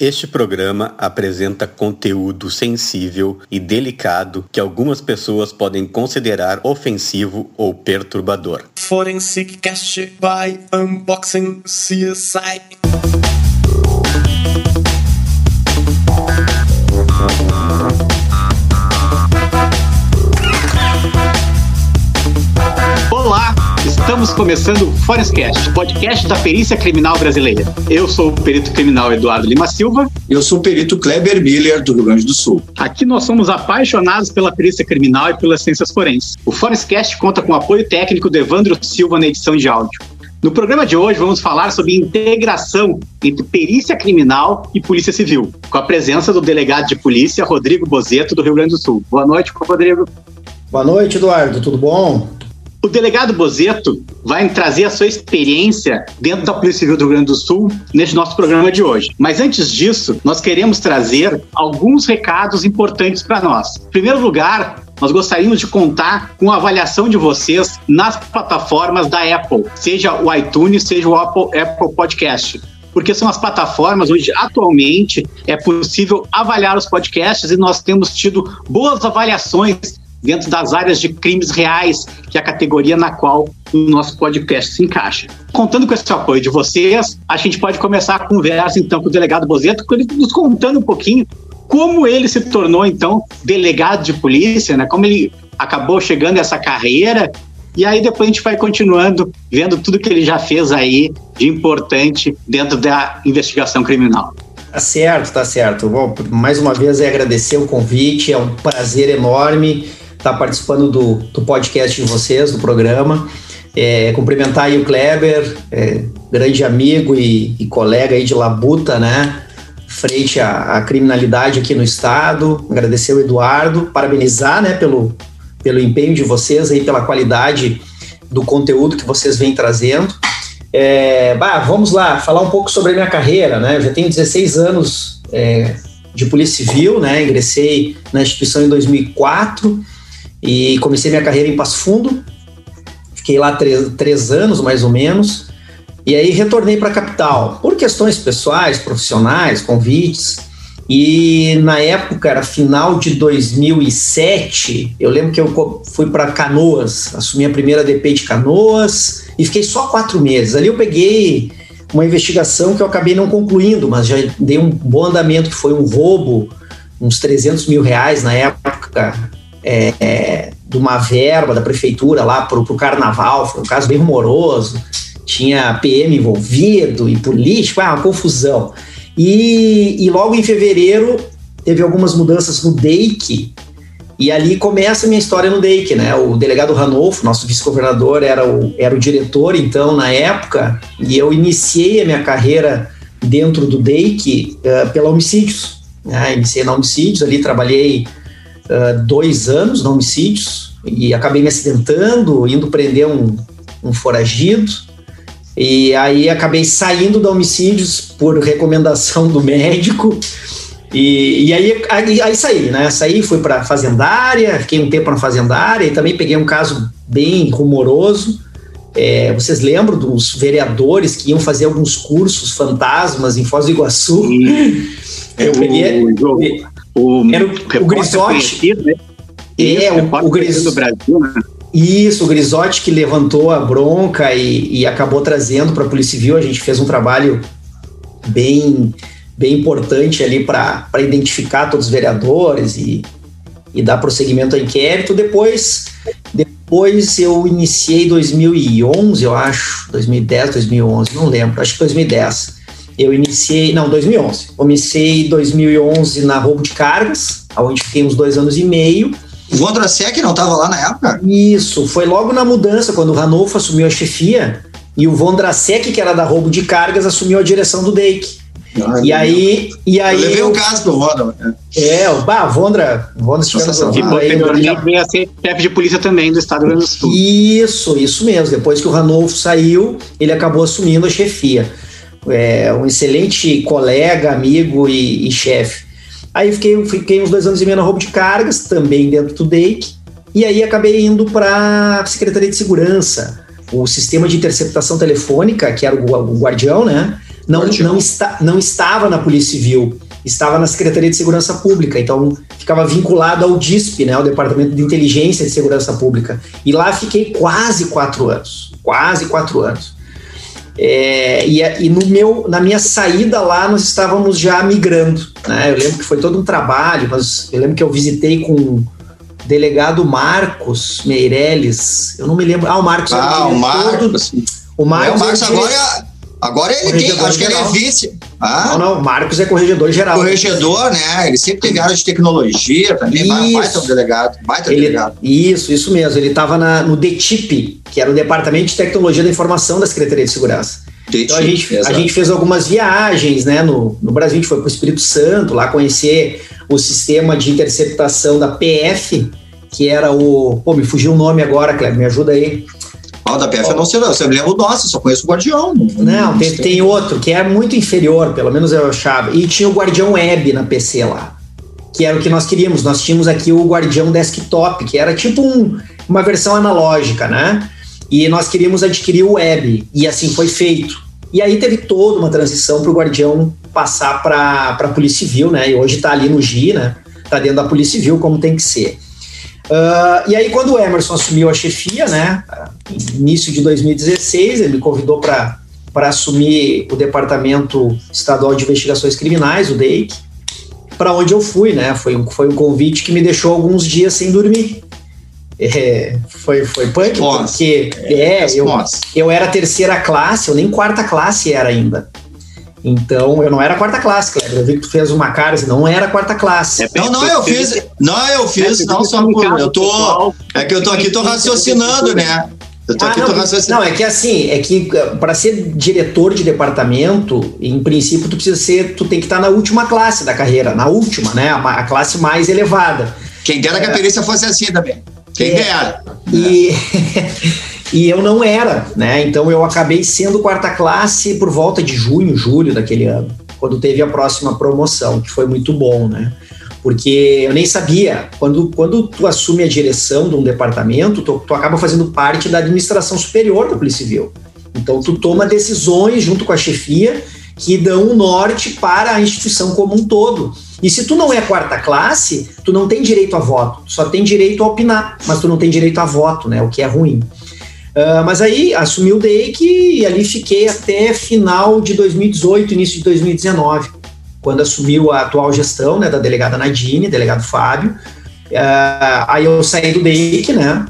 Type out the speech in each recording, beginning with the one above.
Este programa apresenta conteúdo sensível e delicado que algumas pessoas podem considerar ofensivo ou perturbador. Forensic Cast by Unboxing CSI. Estamos começando o Forestcast, podcast da perícia criminal brasileira. Eu sou o perito criminal Eduardo Lima Silva. Eu sou o perito Kleber Miller, do Rio Grande do Sul. Aqui nós somos apaixonados pela perícia criminal e pelas ciências forenses. O Forestcast conta com o apoio técnico do Evandro Silva na edição de áudio. No programa de hoje vamos falar sobre integração entre perícia criminal e polícia civil, com a presença do delegado de polícia Rodrigo Bozeto do Rio Grande do Sul. Boa noite, Rodrigo. Boa noite, Eduardo. Tudo bom? O delegado Bozeto vai trazer a sua experiência dentro da Polícia Civil do Rio Grande do Sul neste nosso programa de hoje. Mas antes disso, nós queremos trazer alguns recados importantes para nós. Em primeiro lugar, nós gostaríamos de contar com a avaliação de vocês nas plataformas da Apple, seja o iTunes, seja o Apple, Apple Podcast porque são as plataformas onde atualmente é possível avaliar os podcasts e nós temos tido boas avaliações dentro das áreas de crimes reais, que é a categoria na qual o nosso podcast se encaixa. Contando com esse apoio de vocês, a gente pode começar a conversa então com o delegado Bozeto, nos contando um pouquinho como ele se tornou então delegado de polícia, né? Como ele acabou chegando a essa carreira e aí depois a gente vai continuando vendo tudo que ele já fez aí de importante dentro da investigação criminal. Tá certo, tá certo. Bom, mais uma vez é agradecer o convite, é um prazer enorme estar tá participando do, do podcast de vocês, do programa. É, cumprimentar aí o Kleber, é, grande amigo e, e, colega aí de labuta, né? Frente à, à, criminalidade aqui no estado. Agradecer o Eduardo, parabenizar, né, pelo, pelo empenho de vocês aí, pela qualidade do conteúdo que vocês vêm trazendo. É, bah, vamos lá, falar um pouco sobre a minha carreira, né? Eu já tenho 16 anos é, de Polícia Civil, né? Ingressei na instituição em 2004 e comecei minha carreira em Passo Fundo. Fiquei lá três, três anos, mais ou menos. E aí retornei para a capital, por questões pessoais, profissionais, convites. E na época, era final de 2007, eu lembro que eu fui para Canoas, assumi a primeira DP de Canoas e fiquei só quatro meses. Ali eu peguei uma investigação que eu acabei não concluindo, mas já dei um bom andamento, que foi um roubo, uns 300 mil reais na época, é, de uma verba da prefeitura lá para o carnaval, foi um caso bem rumoroso, tinha PM envolvido e político, ah, uma confusão. E, e logo em fevereiro teve algumas mudanças no DEIC, e ali começa a minha história no DEIC, né? O delegado Ranolfo, nosso vice-governador, era o, era o diretor, então, na época, e eu iniciei a minha carreira dentro do DEIC uh, pela Homicídios. Né? Iniciei na Homicídios, ali trabalhei uh, dois anos na homicídios e acabei me acidentando, indo prender um, um foragido. E aí acabei saindo da homicídios por recomendação do médico. E, e aí, aí, aí, saí, né? Saí, fui para fazendária, fiquei um tempo na fazendária e também peguei um caso bem rumoroso. É, vocês lembram dos vereadores que iam fazer alguns cursos fantasmas em Foz do Iguaçu? Sim. Eu peguei. O, era o, o Grisotti. Né? É, o, o Gris... do Brasil, né? Isso, o Grisotti que levantou a bronca e, e acabou trazendo para a Polícia Civil. A gente fez um trabalho bem, bem importante ali para identificar todos os vereadores e, e dar prosseguimento ao inquérito. Depois, depois eu iniciei 2011, eu acho, 2010, 2011, não lembro, acho que 2010 eu iniciei, não, 2011. Comecei em 2011 na roubo de cargas, onde fiquei uns dois anos e meio. O Vondrasek não estava lá na época? Isso, foi logo na mudança, quando o Ranolfo assumiu a chefia, e o Vondrasek, que era da roubo de cargas, assumiu a direção do DEIC. Ah, e, aí, e aí. Eu levei o um caso pro Vondra. Né? É, o bah, Vondra. Vondra se tiver veio a ser chefe de polícia também do estado do Rio Grande do Sul. Isso, isso mesmo. Depois que o Ranolfo saiu, ele acabou assumindo a chefia é, um excelente colega, amigo e, e chefe. Aí fiquei, fiquei uns dois anos e meio na roubo de cargas, também dentro do DEIC, e aí acabei indo para a Secretaria de Segurança, o sistema de interceptação telefônica, que era o, o Guardião, né? não, não, está, não estava na Polícia Civil, estava na Secretaria de Segurança Pública, então ficava vinculado ao DISP, né, ao Departamento de Inteligência de Segurança Pública. E lá fiquei quase quatro anos, quase quatro anos. É, e, e no meu, na minha saída lá, nós estávamos já migrando. Né? Eu lembro que foi todo um trabalho, mas eu lembro que eu visitei com o delegado Marcos Meirelles. Eu não me lembro. Ah, o Marcos. Ah, o Marcos. O Marcos, é, o Marcos agora é Agora ele tem, acho que ele é vice. Ah, não, não, Marcos é corregedor geral. Corregedor, né? Ele sempre teve área de tecnologia também, isso. baita um delegado, baita ele, delegado. Isso, isso mesmo. Ele estava no DTIP, que era o Departamento de Tecnologia da Informação da Secretaria de Segurança. Então a gente, a gente fez algumas viagens, né? No, no Brasil, a gente foi para o Espírito Santo, lá conhecer o sistema de interceptação da PF, que era o. Pô, me fugiu o nome agora, Cleber, me ajuda aí. Da PF eu não sei, você lembra o nosso, só conheço o Guardião. Não, não tem, tem outro que é muito inferior, pelo menos eu achava. E tinha o Guardião Web na PC lá, que era o que nós queríamos. Nós tínhamos aqui o Guardião Desktop, que era tipo um, uma versão analógica, né? E nós queríamos adquirir o Web, e assim foi feito. E aí teve toda uma transição para o Guardião passar para a Polícia Civil, né? E hoje está ali no GI, né? Está dentro da Polícia Civil, como tem que ser. Uh, e aí, quando o Emerson assumiu a chefia, né, início de 2016, ele me convidou para assumir o Departamento Estadual de Investigações Criminais, o DEIC, para onde eu fui, né? Foi um, foi um convite que me deixou alguns dias sem dormir. É, foi, foi punk, porque é, eu, eu era terceira classe, eu nem quarta classe era ainda. Então, eu não era quarta classe, Cleber. Eu vi que tu fez uma cara, assim, não era quarta classe. É, não, não, eu fiz. Não, eu fiz, é, não só por. Eu tô. É que eu tô aqui, tô raciocinando, né? Eu tô ah, aqui, não, tô raciocinando. Não, é que assim, é que eh, para ser diretor de departamento, em princípio, tu precisa ser. Tu tem que estar na última classe da carreira, na última, né? A, a classe mais elevada. Quem dera que a é. perícia fosse assim também. Quem é, dera. E. E eu não era, né? Então eu acabei sendo quarta classe por volta de junho, julho daquele ano, quando teve a próxima promoção, que foi muito bom, né? Porque eu nem sabia, quando, quando tu assume a direção de um departamento, tu, tu acaba fazendo parte da administração superior da Polícia Civil. Então tu toma decisões junto com a chefia que dão um norte para a instituição como um todo. E se tu não é quarta classe, tu não tem direito a voto, só tem direito a opinar, mas tu não tem direito a voto, né? O que é ruim. Uh, mas aí assumi o DEIC e ali fiquei até final de 2018, início de 2019, quando assumiu a atual gestão né, da delegada Nadine, delegado Fábio. Uh, aí eu saí do DEIC, né?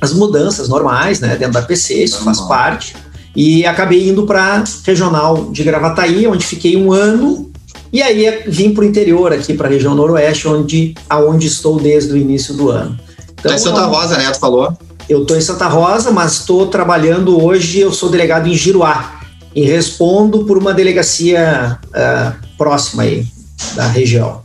As mudanças normais, né? Dentro da PC, isso faz parte. E acabei indo para regional de Gravataí, onde fiquei um ano. E aí vim para o interior aqui, para a região noroeste, onde, aonde estou desde o início do ano. Então, é Santa Rosa, né? Tu falou? Eu estou em Santa Rosa, mas estou trabalhando hoje, eu sou delegado em Giruá e respondo por uma delegacia uh, próxima aí da região.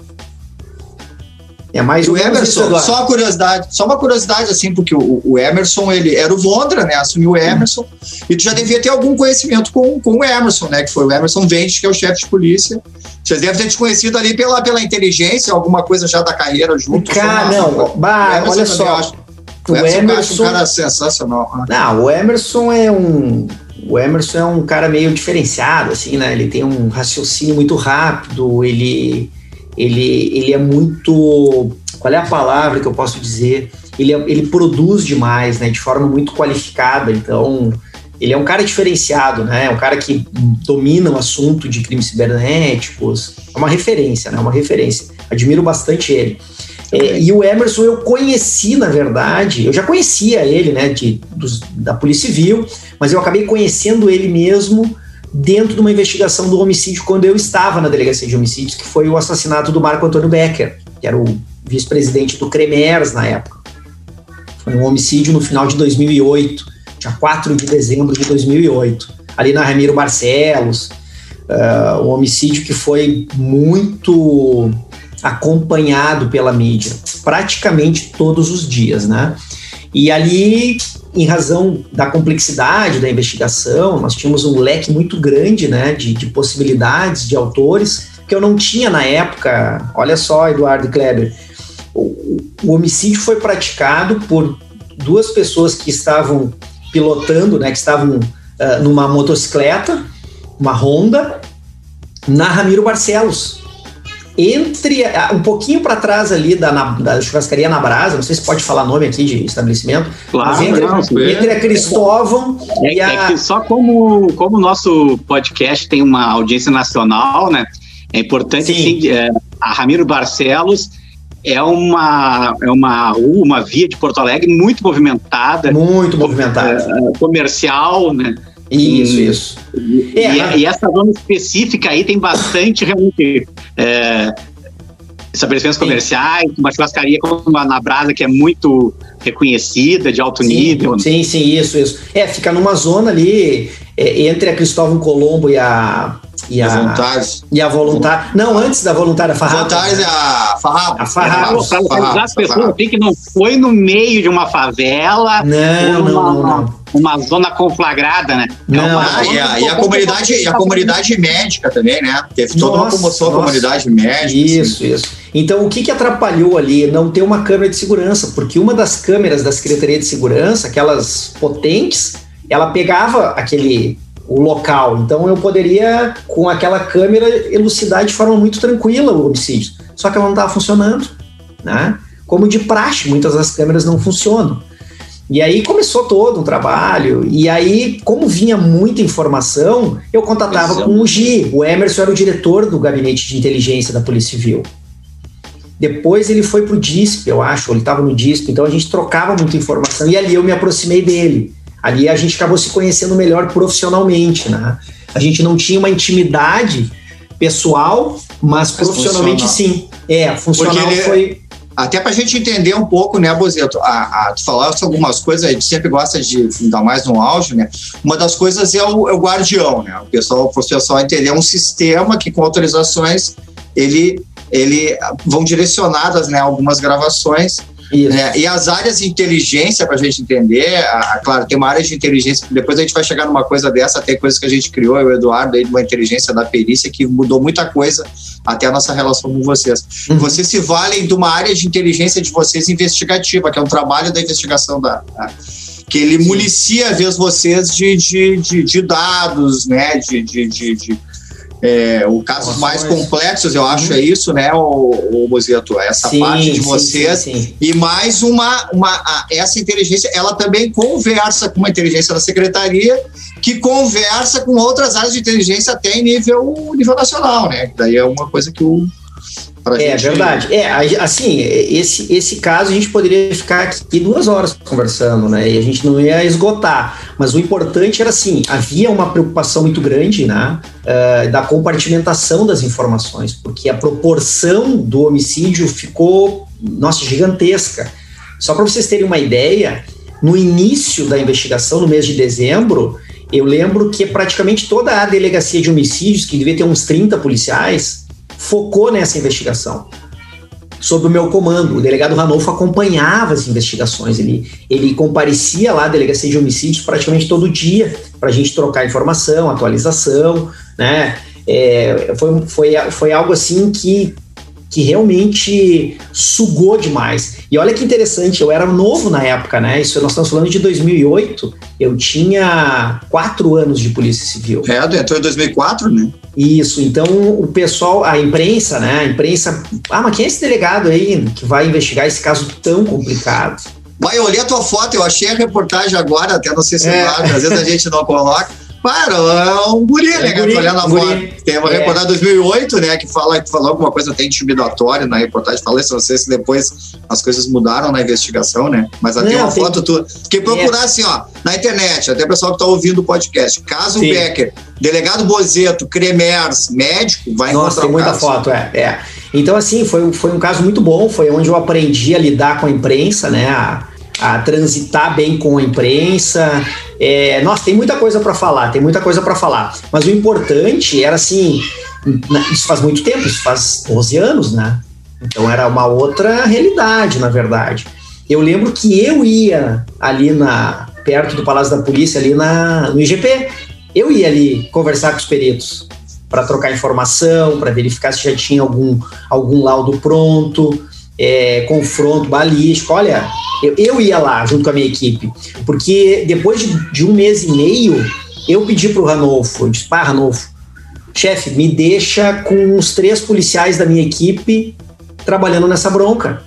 É mais o Emerson, só uma curiosidade, só uma curiosidade assim, porque o, o, Emerson, ele era o Vondra, né? Assumiu o Emerson, hum. e tu já devia ter algum conhecimento com, com o Emerson, né? Que foi o Emerson Ventes, que é o chefe de polícia. Vocês devem ter te conhecido ali pela, pela inteligência, alguma coisa já da carreira junto. Cara, não, bah, olha só. O, Emerson, é um cara sensacional. Né? Não, o Emerson é um o Emerson é um cara meio diferenciado, assim, né? Ele tem um raciocínio muito rápido, ele, ele, ele é muito. Qual é a palavra que eu posso dizer? Ele, é, ele produz demais, né? De forma muito qualificada. Então, ele é um cara diferenciado, né? É um cara que domina o assunto de crimes cibernéticos. É uma referência, né? Uma referência. Admiro bastante ele. É, e o Emerson eu conheci, na verdade, eu já conhecia ele, né, de, dos, da Polícia Civil, mas eu acabei conhecendo ele mesmo dentro de uma investigação do homicídio quando eu estava na delegacia de homicídios, que foi o assassinato do Marco Antônio Becker, que era o vice-presidente do CREMERS na época. Foi um homicídio no final de 2008, dia 4 de dezembro de 2008, ali na Ramiro Barcelos, uh, um homicídio que foi muito acompanhado pela mídia praticamente todos os dias, né? E ali, em razão da complexidade da investigação, nós tínhamos um leque muito grande, né, de, de possibilidades de autores que eu não tinha na época. Olha só, Eduardo Kleber, o, o homicídio foi praticado por duas pessoas que estavam pilotando, né, que estavam uh, numa motocicleta, uma Honda, na Ramiro Barcelos. Entre um pouquinho para trás ali da, na, da churrascaria na Brasa, não sei se pode falar nome aqui de estabelecimento, claro, entre, não, entre a Cristóvão é, e a. É que só como, como o nosso podcast tem uma audiência nacional, né? É importante assim, é, a Ramiro Barcelos é uma, é uma rua, uma via de Porto Alegre muito movimentada. Muito movimentada. É, comercial, né? Isso, e, isso. E, é, e, essa zona específica aí tem bastante realmente é, estabelecimentos Sim. comerciais, uma churrascaria como a na Brasa, que é muito reconhecida, de alto sim, nível. Sim, sim, isso, isso. É, fica numa zona ali é, entre a Cristóvão Colombo e a e a, voluntários. E a voluntária. Não, antes da voluntária, Farrapo. Voluntários é a Farrapo. A Farrapo. Para localizar as pessoas aqui que não foi no meio de uma favela. Não, uma, não, não. Uma zona conflagrada, né? É não, ah, e, a, e a comunidade, e a comunidade médica também, né? Teve toda nossa, uma comoção a comunidade médica. Isso, assim. isso. Então, o que, que atrapalhou ali? Não ter uma câmera de segurança, porque uma das câmeras da Secretaria de Segurança, aquelas potentes, ela pegava aquele o local. Então eu poderia, com aquela câmera, elucidar de forma muito tranquila o homicídio. Só que ela não estava funcionando, né? Como de praxe, muitas das câmeras não funcionam. E aí começou todo um trabalho, e aí, como vinha muita informação, eu contatava Exato. com o Gi. O Emerson era o diretor do gabinete de inteligência da Polícia Civil. Depois ele foi para o DISP, eu acho, ele estava no DISP, então a gente trocava muita informação, e ali eu me aproximei dele. Ali a gente acabou se conhecendo melhor profissionalmente, né? A gente não tinha uma intimidade pessoal, mas, mas profissionalmente funcional. sim. É, funcional ele, foi. Até para a gente entender um pouco, né, Bozeto? A, a, tu falaste algumas coisas, a gente sempre gosta de, dar mais no auge, né? Uma das coisas é o, é o guardião, né? O pessoal, o pessoal entender é um sistema que com autorizações ele, ele vão direcionadas, né, algumas gravações né? E as áreas de inteligência, para a gente entender, a, a, claro, tem uma área de inteligência, depois a gente vai chegar numa coisa dessa, tem coisas que a gente criou, eu e o Eduardo, aí, de uma inteligência da perícia, que mudou muita coisa até a nossa relação com vocês. Uhum. Vocês se valem de uma área de inteligência de vocês investigativa, que é um trabalho da investigação da, da que ele municia, às vezes, vocês de, de, de, de dados, né, de, de é, o casos mais complexos, eu acho, uhum. é isso, né, o, o Bozeto? Essa sim, parte de vocês. Sim, sim, e mais uma, uma. Essa inteligência, ela também conversa com uma inteligência da secretaria, que conversa com outras áreas de inteligência até em nível, nível nacional, né? Daí é uma coisa que o é gente... verdade. É, assim, esse, esse caso a gente poderia ficar aqui duas horas conversando, né? E a gente não ia esgotar. Mas o importante era assim: havia uma preocupação muito grande, né? Uh, da compartimentação das informações, porque a proporção do homicídio ficou, nossa, gigantesca. Só para vocês terem uma ideia, no início da investigação, no mês de dezembro, eu lembro que praticamente toda a delegacia de homicídios, que devia ter uns 30 policiais, focou nessa investigação sob o meu comando. O delegado Ranolfo acompanhava as investigações, ele, ele comparecia lá à delegacia de homicídios praticamente todo dia para a gente trocar informação, atualização, né? É, foi, foi, foi algo assim que que realmente sugou demais. E olha que interessante, eu era novo na época, né? Isso nós estamos falando de 2008. Eu tinha quatro anos de polícia civil. É, entrou em 2004, né? Isso. Então o pessoal, a imprensa, né? A imprensa, ah, mas quem é esse delegado aí que vai investigar esse caso tão complicado? Vai, eu olhei a tua foto, eu achei a reportagem agora, até não sei se é. às vezes a gente não coloca. Para, é um guri, é né? Olhando a foto. Tem uma é. reportagem de 2008, né? Que fala, que falou alguma coisa até intimidatória na reportagem. Falei, não sei se depois as coisas mudaram na investigação, né? Mas até uma tem... foto tu. Que procurar é. assim, ó, na internet, até o pessoal que tá ouvindo o podcast. Caso Sim. Becker, delegado Bozeto, Cremers, médico, vai Nossa, encontrar tem muita caso. foto, é, é. Então, assim, foi, foi um caso muito bom. Foi onde eu aprendi a lidar com a imprensa, né? A, a transitar bem com a imprensa. É, nossa, tem muita coisa para falar, tem muita coisa para falar. Mas o importante era assim, isso faz muito tempo, isso faz 12 anos, né? Então era uma outra realidade, na verdade. Eu lembro que eu ia ali na perto do Palácio da Polícia, ali na, no IGP. Eu ia ali conversar com os peritos para trocar informação, para verificar se já tinha algum, algum laudo pronto, é, confronto balístico. Olha, eu, eu, ia lá junto com a minha equipe, porque depois de, de um mês e meio, eu pedi para o Ranolfo, eu disse, pá, Ranolfo, chefe, me deixa com os três policiais da minha equipe trabalhando nessa bronca.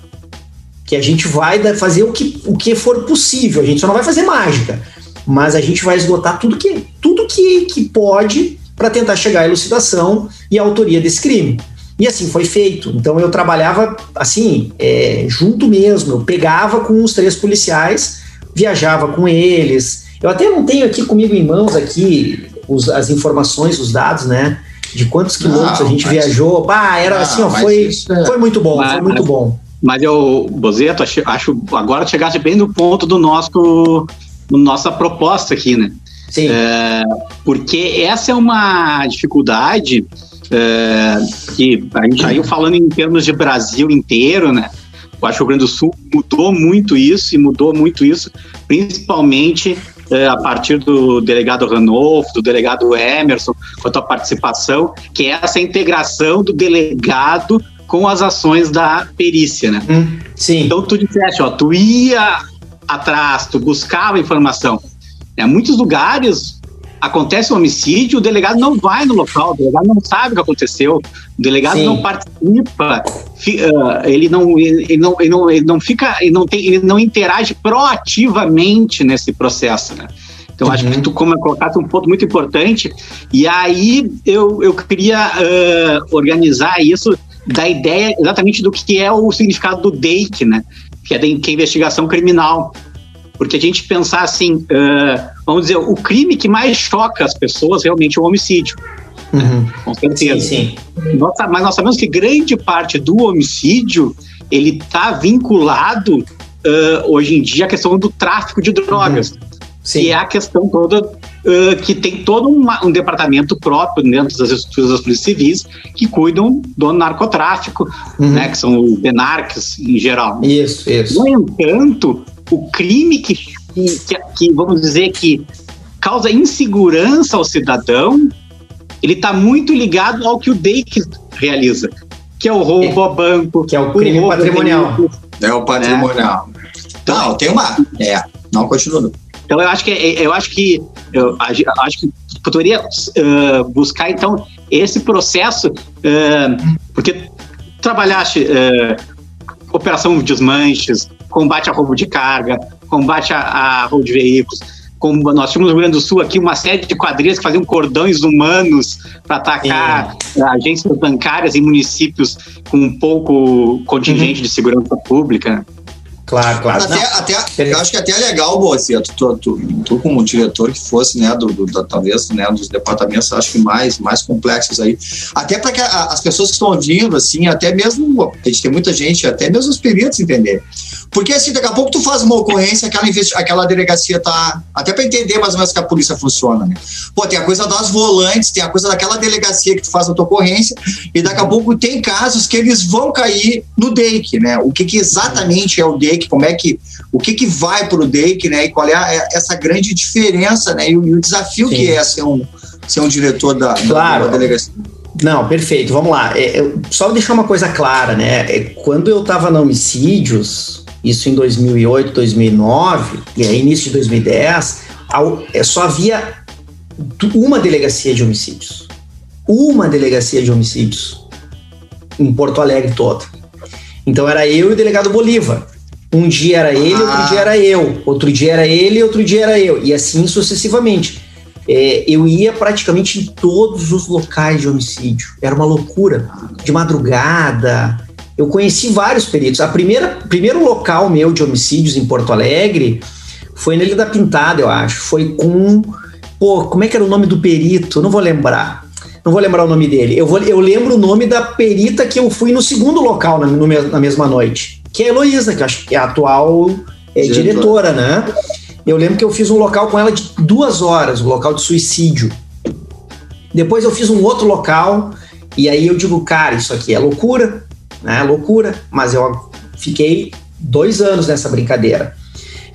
Que a gente vai fazer o que, o que for possível, a gente só não vai fazer mágica, mas a gente vai esgotar tudo que, tudo que, que pode para tentar chegar à elucidação e à autoria desse crime. E assim foi feito. Então eu trabalhava assim, é, junto mesmo. Eu pegava com os três policiais, viajava com eles. Eu até não tenho aqui comigo em mãos aqui os, as informações, os dados, né? De quantos quilômetros não, a gente mas, viajou. Bah, era não, assim, ó, foi, isso, é. foi muito bom, mas, foi muito bom. Mas eu, Bozeto, acho, acho agora chegaste bem no ponto do nosso nossa proposta aqui, né? Sim. É, porque essa é uma dificuldade é, que a gente saiu falando em termos de Brasil inteiro, né? Eu acho que o Rio Grande do Sul mudou muito isso e mudou muito isso, principalmente é, a partir do delegado Ranolfo, do delegado Emerson, com a tua participação, que é essa integração do delegado com as ações da perícia, né? Hum, sim. Então tu disseste, ó, tu ia atrás, tu buscava informação. É, muitos lugares acontece um homicídio, o delegado não vai no local, o delegado não sabe o que aconteceu, o delegado Sim. não participa, uh, ele, não, ele, não, ele, não, ele não fica, ele não, tem, ele não interage proativamente nesse processo, né? Então, uhum. acho que uhum. tu como colocaste um ponto muito importante. E aí eu, eu queria uh, organizar isso da ideia exatamente do que é o significado do DEIC, né? Que é, que é investigação criminal. Porque a gente pensar assim, uh, vamos dizer, o crime que mais choca as pessoas realmente é o homicídio. Uhum. Com certeza. Sim, sim. Nós, mas nós sabemos que grande parte do homicídio ele está vinculado uh, hoje em dia à questão do tráfico de drogas. Uhum. Sim. Que é a questão toda uh, que tem todo uma, um departamento próprio dentro das estruturas das polícias civis que cuidam do narcotráfico, uhum. né, que são os benarques em geral. Isso, isso. No entanto, o crime que, que, que vamos dizer que causa insegurança ao cidadão, ele está muito ligado ao que o DEIC realiza, que é o roubo ao banco, que é o crime o patrimonial. É o patrimonial. É. Então, não, tem uma. É, não continua. Então eu acho que eu acho que eu acho que poderia uh, buscar então esse processo uh, porque trabalhaste uh, operação desmanches, combate a roubo de carga, combate a, a roubo de veículos. Como nós tínhamos no Rio Grande do Sul aqui uma série de quadrilhas que faziam cordões humanos para atacar é. agências bancárias em municípios com um pouco contingente uhum. de segurança pública. Claro, claro. Até, até, eu acho que até é legal, Boacia, tu, tu, tu, tu, como diretor que fosse, né, do, do, da, talvez, né, dos departamentos, acho que mais, mais complexos aí, até para que a, as pessoas que estão ouvindo, assim, até mesmo, a gente tem muita gente, até mesmo os peritos entender. Porque, assim, daqui a pouco tu faz uma ocorrência, aquela, aquela delegacia tá, até para entender mais ou menos que a polícia funciona, né? Pô, tem a coisa das volantes, tem a coisa daquela delegacia que tu faz a tua ocorrência, e daqui a pouco tem casos que eles vão cair no DEIC, né? O que, que exatamente é o DEIC como é que o que, que vai para o DEIC, né? E qual é a, é essa grande diferença, né? E o, e o desafio Sim. que é ser um, ser um diretor da, claro. da delegacia. Não, perfeito. Vamos lá. É, só deixar uma coisa clara, né? É, quando eu estava na Homicídios, isso em 2008, 2009 e aí início de 2010, é, só havia uma delegacia de homicídios. Uma delegacia de homicídios em Porto Alegre toda. Então era eu e o delegado Bolívar. Um dia era ele, ah. outro dia era eu. Outro dia era ele, outro dia era eu. E assim sucessivamente. É, eu ia praticamente em todos os locais de homicídio. Era uma loucura. De madrugada. Eu conheci vários peritos. A primeira primeiro local meu de homicídios em Porto Alegre foi na Ilha da Pintada, eu acho. Foi com. Pô, como é que era o nome do perito? Não vou lembrar. Não vou lembrar o nome dele. Eu, vou, eu lembro o nome da perita que eu fui no segundo local na, no, na mesma noite que é a Heloísa, que acho que é a atual é, diretora, né? Eu lembro que eu fiz um local com ela de duas horas, um local de suicídio. Depois eu fiz um outro local, e aí eu digo, cara, isso aqui é loucura, né? Loucura, mas eu fiquei dois anos nessa brincadeira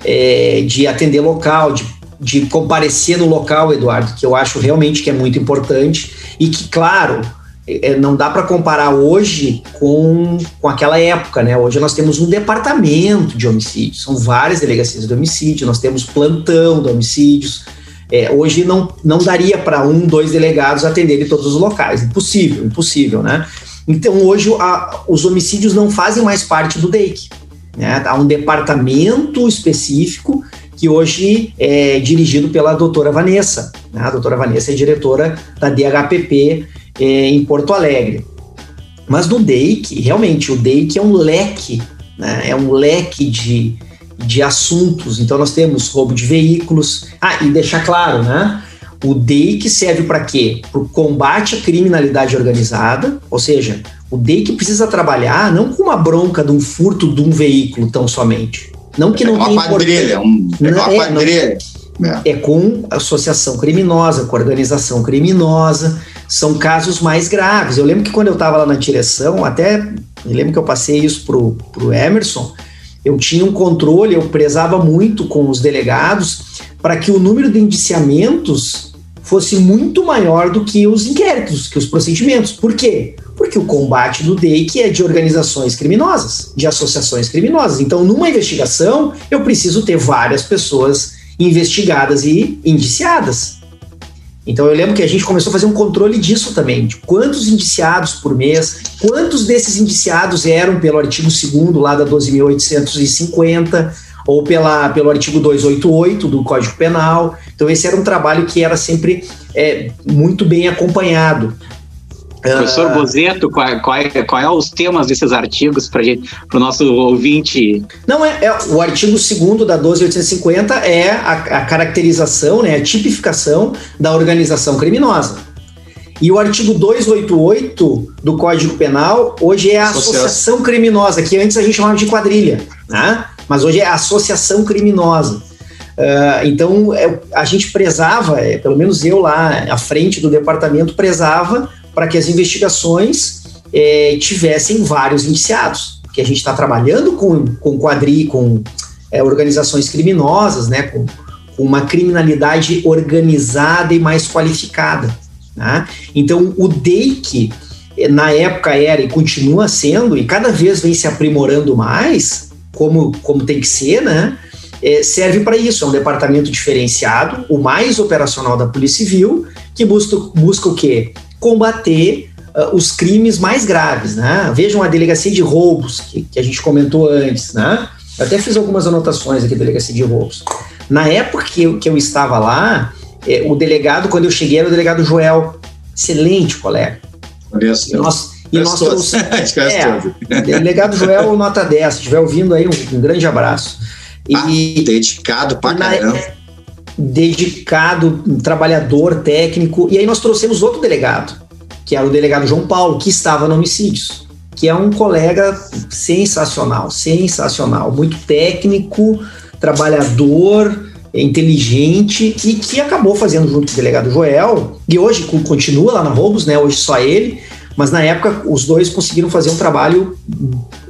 é, de atender local, de, de comparecer no local, Eduardo, que eu acho realmente que é muito importante e que, claro, é, não dá para comparar hoje com, com aquela época, né? Hoje nós temos um departamento de homicídios, são várias delegacias de homicídio, nós temos plantão de homicídios, É, hoje não, não daria para um, dois delegados atenderem todos os locais. Impossível, impossível, né? Então hoje a, os homicídios não fazem mais parte do DEIC. Né? Há um departamento específico que hoje é dirigido pela doutora Vanessa. Né? A doutora Vanessa é diretora da DHPP é, em Porto Alegre. Mas no DEIC, realmente, o DEIC é um leque, né? é um leque de, de assuntos. Então nós temos roubo de veículos. Ah, e deixar claro, né? O DEIC serve para quê? Para o combate à criminalidade organizada, ou seja, o DEIC precisa trabalhar não com uma bronca de um furto de um veículo tão somente. Não que é não uma tenha quadrilha, um, é uma é, quadrilha. Não, é com associação criminosa, com organização criminosa, são casos mais graves. Eu lembro que quando eu estava lá na direção, até me lembro que eu passei isso pro, pro Emerson, eu tinha um controle, eu prezava muito com os delegados para que o número de indiciamentos fosse muito maior do que os inquéritos, que os procedimentos. Por quê? Porque o combate do DEIC é de organizações criminosas, de associações criminosas. Então, numa investigação, eu preciso ter várias pessoas investigadas e indiciadas. Então eu lembro que a gente começou a fazer um controle disso também, de quantos indiciados por mês, quantos desses indiciados eram pelo artigo 2 lá da 12.850 ou pela, pelo artigo 288 do Código Penal. Então esse era um trabalho que era sempre é, muito bem acompanhado. Professor uh, Bozeto, qual, qual, é, qual é os temas desses artigos para o nosso ouvinte? Não, é, é o artigo 2 da 12850 é a, a, caracterização, né, a tipificação da organização criminosa. E o artigo 288 do Código Penal hoje é a associação, associação criminosa, que antes a gente chamava de quadrilha, né? mas hoje é associação criminosa. Uh, então, é, a gente prezava, é, pelo menos eu lá à frente do departamento, prezava para que as investigações é, tivessem vários iniciados, que a gente está trabalhando com, com quadri, com é, organizações criminosas, né, com, com, uma criminalidade organizada e mais qualificada. Né? Então, o DEIC, é, na época era e continua sendo, e cada vez vem se aprimorando mais, como, como tem que ser, né? É, serve para isso, é um departamento diferenciado, o mais operacional da Polícia Civil, que busca, busca o quê? Combater uh, os crimes mais graves, né? Vejam a delegacia de roubos, que, que a gente comentou antes, né? Eu até fiz algumas anotações aqui da delegacia de roubos. Na época que eu, que eu estava lá, eh, o delegado, quando eu cheguei, era o delegado Joel. Excelente colega. E nós, e nós trouxemos. é, delegado Joel, nota 10. Se estiver ouvindo aí, um, um grande abraço. E, ah, dedicado pra caramba. Dedicado, um trabalhador técnico. E aí nós trouxemos outro delegado, que era o delegado João Paulo, que estava no homicídios, que é um colega sensacional, sensacional, muito técnico, trabalhador, inteligente e que acabou fazendo junto com o delegado Joel, e hoje continua lá na Roubos, né? Hoje só ele, mas na época os dois conseguiram fazer um trabalho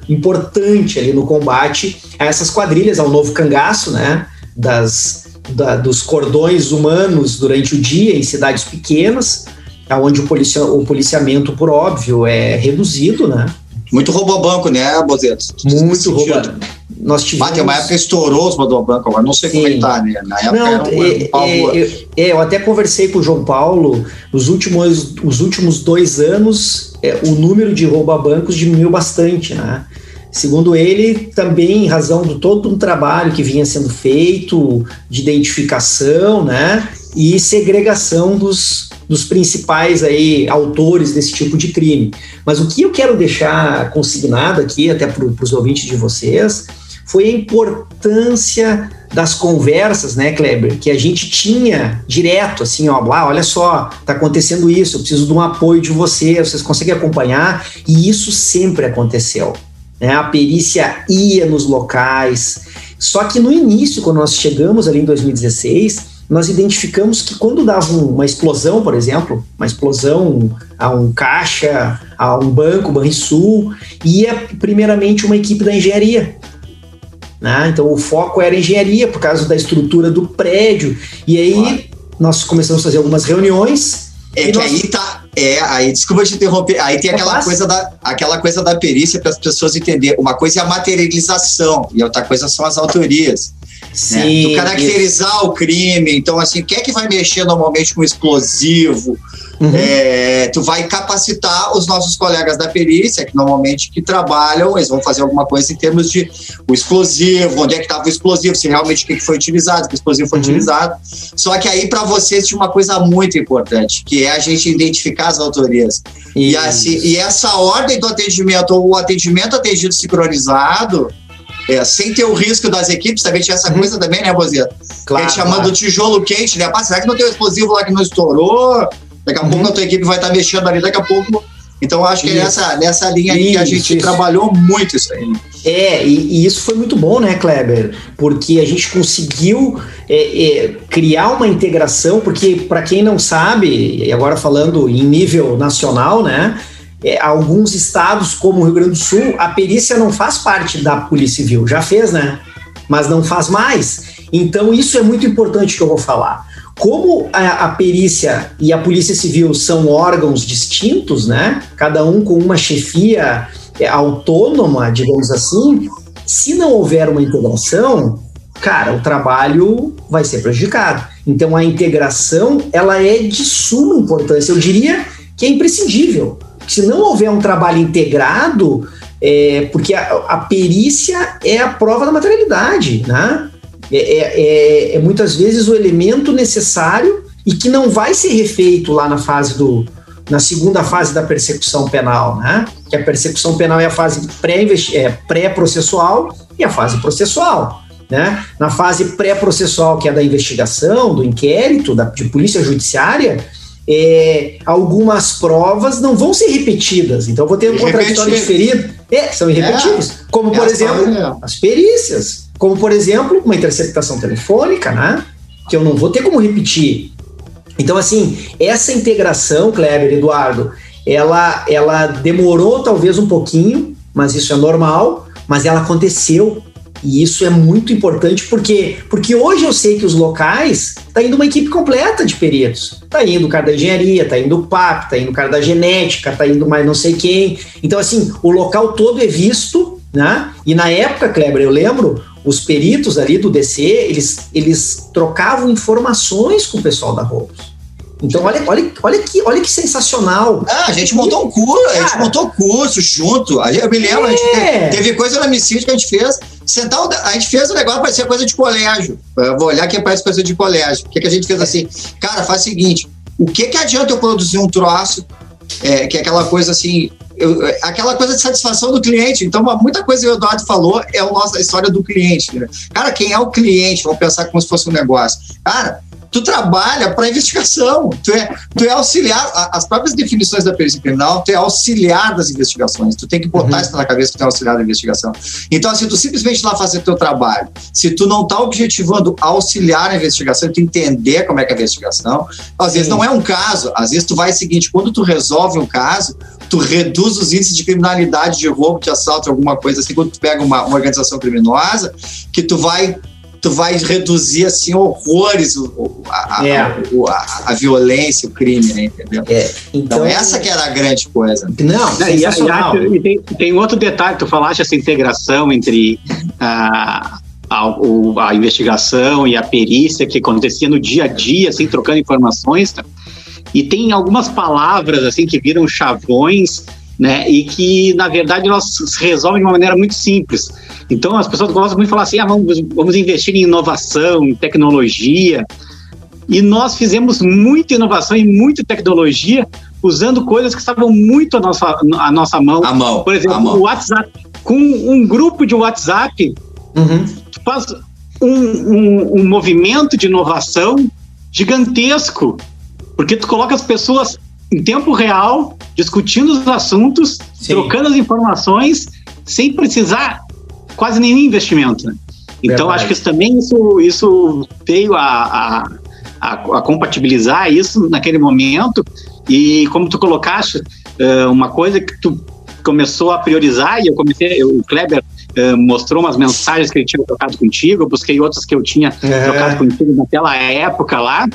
importante ali no combate a essas quadrilhas, ao novo cangaço, né? Das, da, dos cordões humanos durante o dia em cidades pequenas, onde o, policia, o policiamento, por óbvio, é reduzido, né? Muito roubobanco, né, Bozeto? Muito roubobanco. Nós tivemos... Ah, tem uma época estourou os roubobanco, agora não sei Sim. como ele tá, né? Na época não, um, é, um é, é, eu até conversei com o João Paulo, nos últimos, os últimos dois anos, é, o número de roubabancos diminuiu bastante, né? Segundo ele, também em razão de todo um trabalho que vinha sendo feito de identificação, né, e segregação dos, dos principais aí autores desse tipo de crime. Mas o que eu quero deixar consignado aqui, até para os ouvintes de vocês, foi a importância das conversas, né, Kleber, que a gente tinha direto, assim, ó, lá, olha só, tá acontecendo isso, eu preciso de um apoio de vocês, vocês conseguem acompanhar, e isso sempre aconteceu né? a perícia ia nos locais. Só que no início, quando nós chegamos ali em 2016, nós identificamos que quando dava uma explosão, por exemplo, uma explosão a um caixa, a um banco, Banrisul, ia primeiramente uma equipe da engenharia. Né? Então o foco era engenharia por causa da estrutura do prédio. E aí claro. nós começamos a fazer algumas reuniões. É que nós... aí tá, é, aí, desculpa te interromper, aí tem aquela coisa, da, aquela coisa da perícia para as pessoas entenderem. Uma coisa é a materialização e outra coisa são as autorias. Sim, né? Caracterizar isso. o crime. Então, assim, o que é que vai mexer normalmente com explosivo? Uhum. É, tu vai capacitar os nossos colegas da perícia, que normalmente que trabalham, eles vão fazer alguma coisa em termos de o explosivo, onde é que estava o explosivo, se realmente o que foi utilizado, que explosivo foi uhum. utilizado. Só que aí, para vocês, tinha uma coisa muito importante, que é a gente identificar as autorias. E, assim, e essa ordem do atendimento, ou o atendimento atendido sincronizado, é, sem ter o risco das equipes, também tinha essa uhum. coisa também, né, Bozia? Claro, que chamando claro. tijolo quente, né? Ah, será que não tem um explosivo lá que não estourou? Daqui a uhum. pouco a tua equipe vai estar mexendo ali, daqui a pouco. Então, acho que é nessa, nessa linha aí que a gente isso. trabalhou muito isso aí. É, e, e, isso foi muito bom, né, Kleber? Porque a gente conseguiu é, é, criar uma integração, porque, para quem não sabe, e agora falando em nível nacional, né? É, alguns estados, como o Rio Grande do Sul, a perícia não faz parte da Polícia Civil. Já fez, né? Mas não faz mais. Então, isso é muito importante que eu vou falar. Como a, a, perícia e a Polícia Civil são órgãos distintos, né? Cada um com uma chefia é, autônoma, digamos assim, se não houver uma integração, cara, o trabalho vai ser prejudicado. Então a integração ela é de suma importância. Eu diria que é imprescindível. Se não houver um trabalho integrado, é, porque a, a perícia é a prova da materialidade, né? É, é, é, é, muitas vezes o elemento necessário e que não vai ser refeito lá na fase do na segunda fase da persecução penal, né? Que a persecução penal é a fase é, pré-processual é, pré e a fase processual. Né? Na fase pré-processual, que é da investigação, do inquérito, da, de polícia judiciária, é, algumas provas não vão ser repetidas. Então, vou ter um contraditório diferido. É, são irrepetíveis. É, como, por exemplo, as perícias. Como, por exemplo, uma interceptação telefônica, né? Que eu não vou ter como repetir. Então, assim, essa integração, Kleber, Eduardo, ela, ela demorou talvez um pouquinho, mas isso é normal, mas ela aconteceu. E isso é muito importante porque, porque hoje eu sei que os locais tá indo uma equipe completa de peritos. Tá indo o cara da engenharia, tá indo o PAP, tá indo o cara da genética, tá indo mais não sei quem. Então, assim, o local todo é visto, né? E na época, Kleber, eu lembro, os peritos ali do DC, eles, eles trocavam informações com o pessoal da Rolos. Então, olha, olha, olha, que, olha que sensacional. Ah, a gente montou um curso, a gente montou curso junto. Eu me lembro, é. a gente teve, teve coisa na Missídio que a gente fez. Sentar, a gente fez o negócio parecer coisa de colégio. Eu vou olhar que parece coisa de colégio. O que, que a gente fez assim? Cara, faz o seguinte: o que, que adianta eu produzir um troço é, que é aquela coisa assim, eu, aquela coisa de satisfação do cliente. Então, muita coisa que o Eduardo falou é a nossa história do cliente. Né? Cara, quem é o cliente? Vamos pensar como se fosse um negócio. Cara, tu trabalha para investigação, tu é, tu é auxiliar, as próprias definições da perícia criminal, tu é auxiliar das investigações, tu tem que botar uhum. isso na cabeça que tu é auxiliar da investigação. Então, assim, tu simplesmente lá fazer teu trabalho, se tu não tá objetivando auxiliar a investigação, tu entender como é que é a investigação, às vezes não é um caso, às vezes tu vai o seguinte, quando tu resolve um caso, tu reduz os índices de criminalidade, de roubo, de assalto, alguma coisa assim, quando tu pega uma, uma organização criminosa, que tu vai tu vai reduzir assim horrores o, a, é. a, a, a, violência, o crime, né? Entendeu? É. Então, então, essa que era a grande coisa. Não, é, e, e, e tem, tem outro detalhe, tu falaste essa integração entre a, a, a, investigação e a perícia que acontecia no dia a dia, assim, trocando informações, tá? E tem algumas palavras assim que viram chavões né? E que, na verdade, elas se resolvem de uma maneira muito simples. Então, as pessoas gostam muito de falar assim: ah, vamos, vamos investir em inovação, em tecnologia. E nós fizemos muita inovação e muita tecnologia usando coisas que estavam muito à nossa, à nossa mão. A mão. Por exemplo, mão. o WhatsApp. Com um grupo de WhatsApp, uhum. tu faz um, um, um movimento de inovação gigantesco. Porque tu coloca as pessoas em tempo real, discutindo os assuntos, Sim. trocando as informações, sem precisar quase nenhum investimento. Né? Então, Verdade. acho que isso também isso, isso veio a, a, a, compatibilizar isso naquele momento. E como tu colocaste, eh, uma coisa que tu começou a priorizar, e eu comecei, o Kleber uh, mostrou umas mensagens que ele tinha trocado contigo, eu busquei outras que eu tinha é. trocado contigo naquela época lá.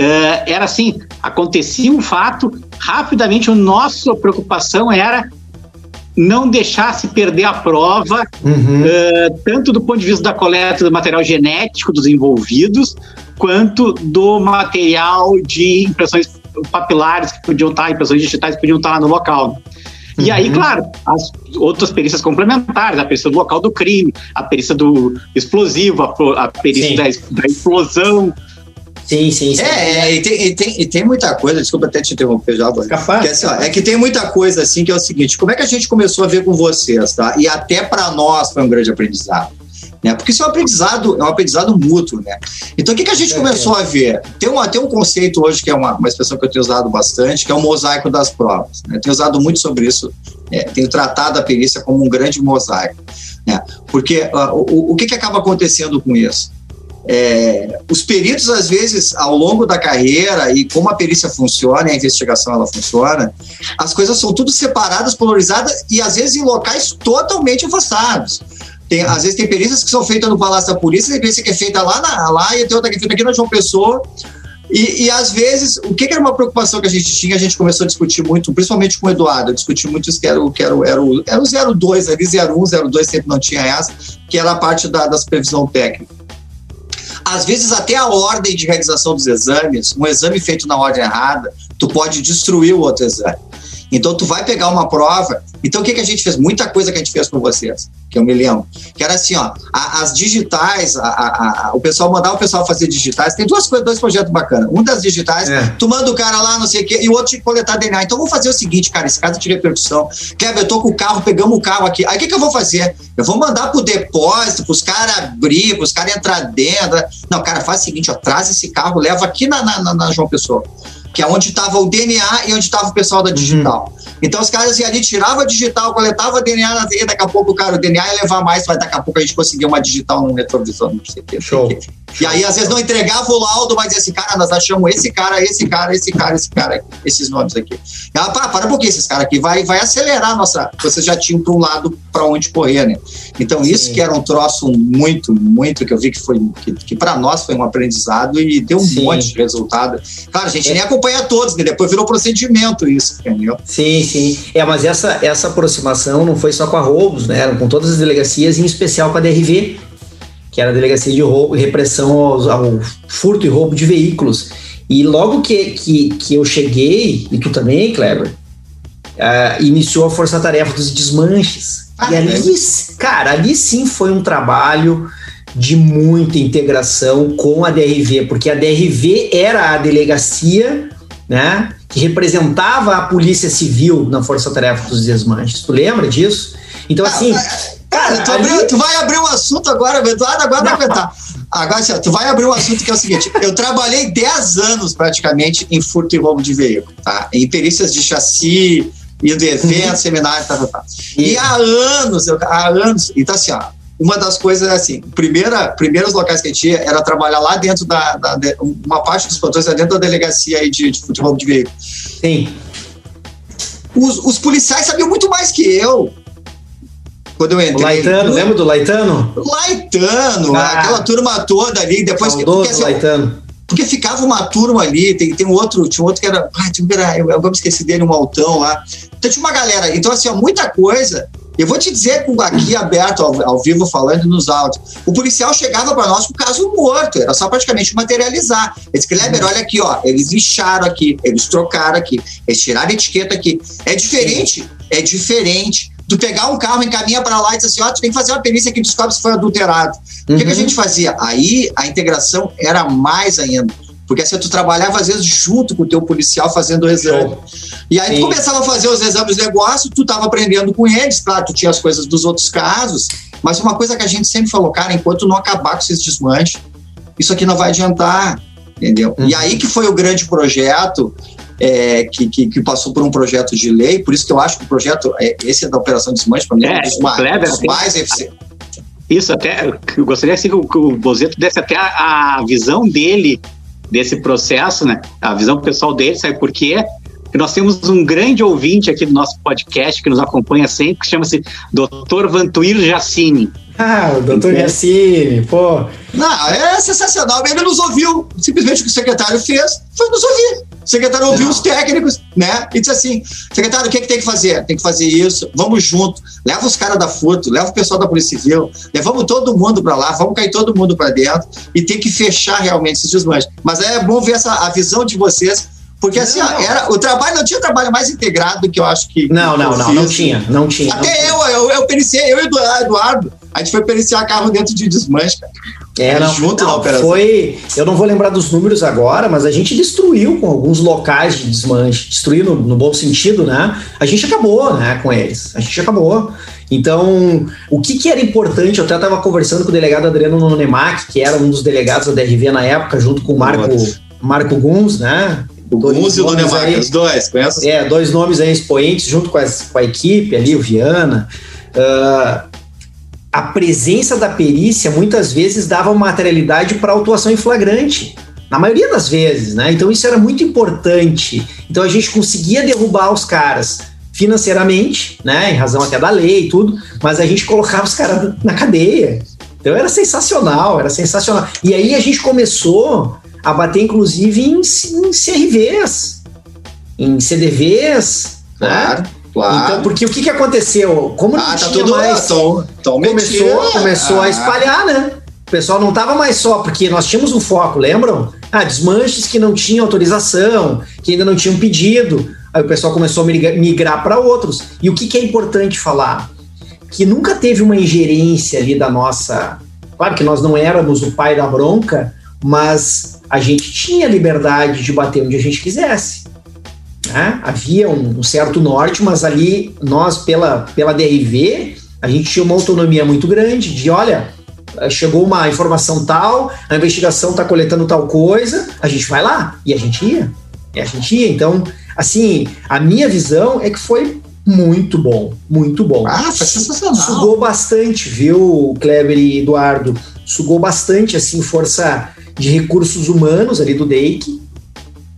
Uh, era assim, acontecia um fato, rapidamente a nossa preocupação era não deixar se perder a prova, uhum. uh, tanto do ponto de vista da coleta do material genético dos envolvidos, quanto do material de impressões papilares que podiam estar, impressões digitais que podiam estar lá no local. E uhum. aí, claro, as outras perícias complementares, a perícia do local do crime, a perícia do explosivo, a, a perícia da, da, explosão. Sim, sim, sim. É, é e, tem, e, tem, e tem muita coisa, desculpa até te interromper já, Capaz. Que, assim, ó, é que tem muita coisa assim que é o seguinte: como é que a gente começou a ver com vocês, tá? E até para nós foi um grande aprendizado né? Porque isso é um aprendizado, é um aprendizado mútuo, né? Então o que, que a gente é, começou é. a ver? Tem, uma, tem um conceito hoje que é uma, uma expressão que eu tenho usado bastante, que é o mosaico das provas. Né? Eu tenho usado muito sobre isso, é, tenho tratado a perícia como um grande mosaico. Né? Porque uh, o, o que, que acaba acontecendo com isso? É, os peritos, às vezes, ao longo da carreira e como a perícia funciona a investigação ela funciona, as coisas são tudo separadas, polarizadas e às vezes em locais totalmente afastados. Tem, às vezes tem perícias que são feitas no Palácio da Polícia, tem perícia que é feita lá, na, lá e tem outra que é feita aqui na João Pessoa. E, e, às vezes, o que, que, era uma preocupação que a gente tinha, a gente começou a discutir muito, principalmente com o Eduardo, discutir muito isso que era, que era, era, o, era o 02, ali 01, 02 sempre não tinha essa, que era a parte da, da supervisão técnica. Às vezes, até a ordem de realização dos exames, um exame feito na ordem errada, tu pode destruir o outro exame. Então, tu vai pegar uma prova. Então, o que, que a gente fez? Muita coisa que a gente fez com vocês, que eu me lembro. Que era assim, ó, a, as digitais, a, a, o pessoal mandar o pessoal fazer digitais. Tem duas coisas, dois projetos bacanas. Um das digitais, é. tu manda o cara lá, não sei o quê, e o outro que coletar DNA. Então, vamos fazer o seguinte, cara, esse caso de repercussão. Kleber, eu tô com o carro, pegamos o carro aqui. Aí, o que, que eu vou fazer? Eu vou mandar pro depósito, pros caras abrir, pros caras entrar dentro. Não, cara, faz o seguinte, ó, traz esse carro, leva aqui na, na, na, na João Pessoa que é onde estava o DNA e onde estava o pessoal da digital. Uhum. Então os caras iam ali, tirava a digital, coletava DNA e daqui a pouco, cara, o DNA ia levar mais, mas daqui a pouco a gente conseguia uma digital no retrovisor, não sei o que. Show. E aí, às vezes, não entregava o laudo, mas esse cara, nós achamos esse cara, esse cara, esse cara, esse cara, esses nomes aqui. E ela, pá, para um pouquinho, esses caras aqui, vai, vai acelerar a nossa. Vocês já tinham para um lado para onde correr, né? Então, Sim. isso que era um troço muito, muito, que eu vi que foi, que, que para nós foi um aprendizado e deu um Sim. monte de resultado. Claro, a gente é. nem acompanha todos, né? Depois virou procedimento isso, entendeu? Sim, sim. É, mas essa, essa aproximação não foi só com a Roubos, né? Com todas as delegacias, em especial com a DRV que era a delegacia de roubo, repressão ao, ao, furto e roubo de veículos. E logo que, que, que eu cheguei, e tu também, Kleber, uh, iniciou a força-tarefa dos desmanches. Ah, e ali, é? cara, ali sim foi um trabalho de muita integração com a DRV, porque a DRV era a delegacia, né, que representava a Polícia Civil na força-tarefa dos desmanches. Tu lembra disso? Então, assim, Cara, tu, abriu, tu, vai abrir um assunto agora, Eduardo, agora vai aguentar. Agora, assim, tu vai abrir um assunto que é o seguinte: eu trabalhei 10 anos praticamente em furto e roubo de veículo, tá? Em perícias de chassi, indo em eventos, uhum. seminários, tá, tá, tá. E há anos, eu, há anos, então assim, ó, uma das coisas é assim, primeira, primeiros locais que a gente ia era trabalhar lá dentro da, da uma parte dos plantões é dentro da delegacia aí de, de roubo de veículo. Sim. Os, os policiais sabiam muito mais que eu quando eu entrei. O Laitano, lembra do Laitano? Laitano, ah, aquela turma toda ali, depois que. Porque, assim, Laitano. Porque ficava uma turma ali, tem, tem um outro, tinha um outro que era. Ah, tinha, era eu, eu me esqueci dele, um altão lá. Então tinha uma galera. Então, assim, ó, muita coisa. Eu vou te dizer aqui aberto, ao, ao vivo, falando nos áudios. O policial chegava para nós com o caso morto, era só praticamente materializar. Esse Kleber, olha aqui, ó, eles lixaram aqui, eles trocaram aqui, eles tiraram a etiqueta aqui. É diferente, é diferente tu pegar um carro, encaminha para lá e diz assim, ó, oh, tu tem que fazer uma perícia que descobre se foi adulterado. Uhum. O que, que, a uhum. gente fazia? Aí a integração era mais ainda. Porque assim, tu trabalhava às vezes junto com o teu policial fazendo o exame. E aí Sim. tu começava a fazer os exames de negócio, tu estava aprendendo com eles, claro, tu tinha as coisas dos outros casos, mas uma coisa que a gente sempre falou, cara, enquanto não acabar com esses desmanches, isso aqui não vai adiantar, entendeu? Uhum. E aí que foi o grande projeto, é, que, que, que, passou por um projeto de lei, por isso que eu acho que o projeto, é, esse é da Operação Desmanche, para mim, é, um dos mais, Kleber, dos mais eficientes. Isso, até, eu gostaria assim, que, o, que o Bozeto desse até a, a, visão dele desse processo, né? A visão pessoal dele, sabe por quê? Porque nós temos um grande ouvinte aqui do nosso podcast que nos acompanha sempre, que chama-se Dr. Vantuir Jacini. Ah, o doutor Yassine, pô. Não, é sensacional. Ele nos ouviu. Simplesmente o que o secretário fez foi nos ouvir. O secretário ouviu os técnicos, né? E disse assim: secretário, o que, é que tem que fazer? Tem que fazer isso, vamos junto. Leva os caras da FUTO, leva o pessoal da Polícia Civil, levamos todo mundo para lá, vamos cair todo mundo para dentro e tem que fechar realmente esses desmanches. Mas é bom ver essa, a visão de vocês porque assim, não. era, o trabalho não tinha trabalho mais integrado do que eu acho que. Não, não, não, não tinha, não tinha. Até não eu, tinha. eu, eu periciei, eu e o Eduardo, a gente foi periciar carro dentro de desmanche, cara. É, não, junto não, na operação. Foi, eu não vou lembrar dos números agora, mas a gente destruiu com alguns locais de desmanche, destruiu no, no bom sentido, né? A gente acabou, né, com eles. A gente acabou. Então, o que, que era importante, eu até estava conversando com o delegado Adriano Nonemac, que era um dos delegados da DRV na época, junto com o Marco, Marco Guns, né? O Guns e o Nonemac, os dois, conhece? É, dois nomes aí expoentes, junto com, as, com a equipe ali, o Viana. Uh, a presença da perícia muitas vezes dava materialidade para autuação em flagrante. Na maioria das vezes, né? Então isso era muito importante. Então a gente conseguia derrubar os caras financeiramente, né? Em razão até da lei e tudo, mas a gente colocava os caras na cadeia. Então era sensacional, era sensacional. E aí a gente começou a bater, inclusive, em, em CRVs, em CDVs, né? claro. né? Claro. Então, porque o que, que aconteceu? Como não ah, tá tinha tudo mais. Tom, tom começou começou ah. a espalhar, né? O pessoal não estava mais só, porque nós tínhamos um foco, lembram? Ah, desmanches que não tinham autorização, que ainda não tinham pedido. Aí o pessoal começou a migrar para outros. E o que, que é importante falar? Que nunca teve uma ingerência ali da nossa. Claro que nós não éramos o pai da bronca, mas a gente tinha liberdade de bater onde a gente quisesse. Né? Havia um, um, certo norte, mas ali nós, pela, pela DRV, a gente tinha uma autonomia muito grande de, olha, chegou uma informação tal, a investigação está coletando tal coisa, a gente vai lá. E a gente ia. E a gente ia. Então, assim, a minha visão é que foi muito bom, muito bom. Ah, foi sensacional. Sugou bastante, viu, Kleber e Eduardo? Sugou bastante, assim, força de recursos humanos ali do DEIC,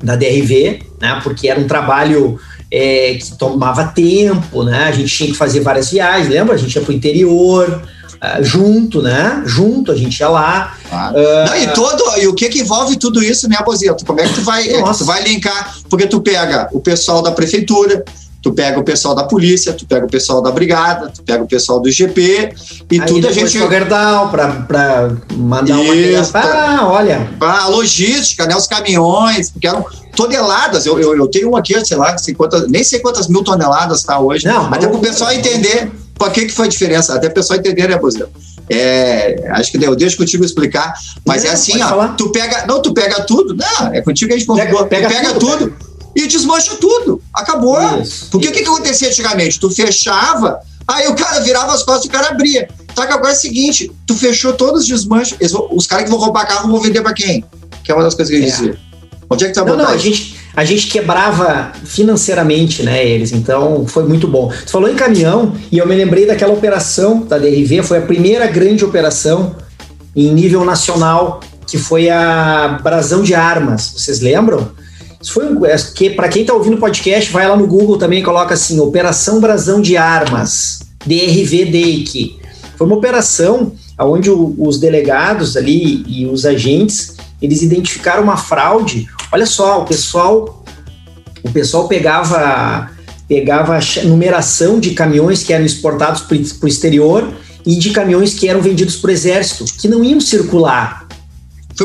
da DRV, né? Porque era um trabalho é, que tomava tempo, né? A gente tinha que fazer várias viagens, lembra? A gente ia para o interior, uh, junto, né? Junto, a gente ia lá. Claro. Uh, Não, e, todo, e o que, que envolve tudo isso, né, Bozito? Como é que tu vai, é, tu vai linkar? Porque tu pega o pessoal da prefeitura, tu pega o pessoal da polícia, tu pega o pessoal da brigada, tu pega o pessoal do GP e Aí tudo a gente. Gerdau para mandar Isso, uma Ah, olha. A logística, né? Os caminhões, porque eram toneladas. Eu, eu, eu tenho um aqui, sei lá, sei quantas, nem sei quantas mil toneladas está hoje. Não, até para o pessoal entender por que, que foi a diferença. Até o pessoal entender, né, Bozão? É, acho que eu deixo contigo explicar, mas é não, é assim, ó. Falar. Tu pega, não, tu pega tudo, não, é contigo que a gente. Pega, pega, pega tudo, tudo e desmancha tudo. Acabou. Isso, Porque o que, que acontecia antigamente? Tu fechava, aí o cara virava as costas e o cara abria. Só que agora é o seguinte: tu fechou todos os desmanches. os caras que vão roubar carro vão vender para quem? Que é uma das coisas que eu é. dizia. Onde é que tu vai não, não, a gente, a gente quebrava financeiramente, né, eles. Então foi muito bom. Tu falou em caminhão e eu me lembrei daquela operação da DRV, foi a primeira grande operação em nível nacional, que foi a Brasão de Armas. Vocês lembram? Foi um, é, que para quem está ouvindo o podcast, vai lá no Google também e coloca assim: Operação Brasão de Armas, DRV DEIC. Foi uma operação onde o, os delegados ali e os agentes eles identificaram uma fraude. Olha só, o pessoal o pessoal pegava pegava numeração de caminhões que eram exportados para o exterior e de caminhões que eram vendidos para o exército, que não iam circular.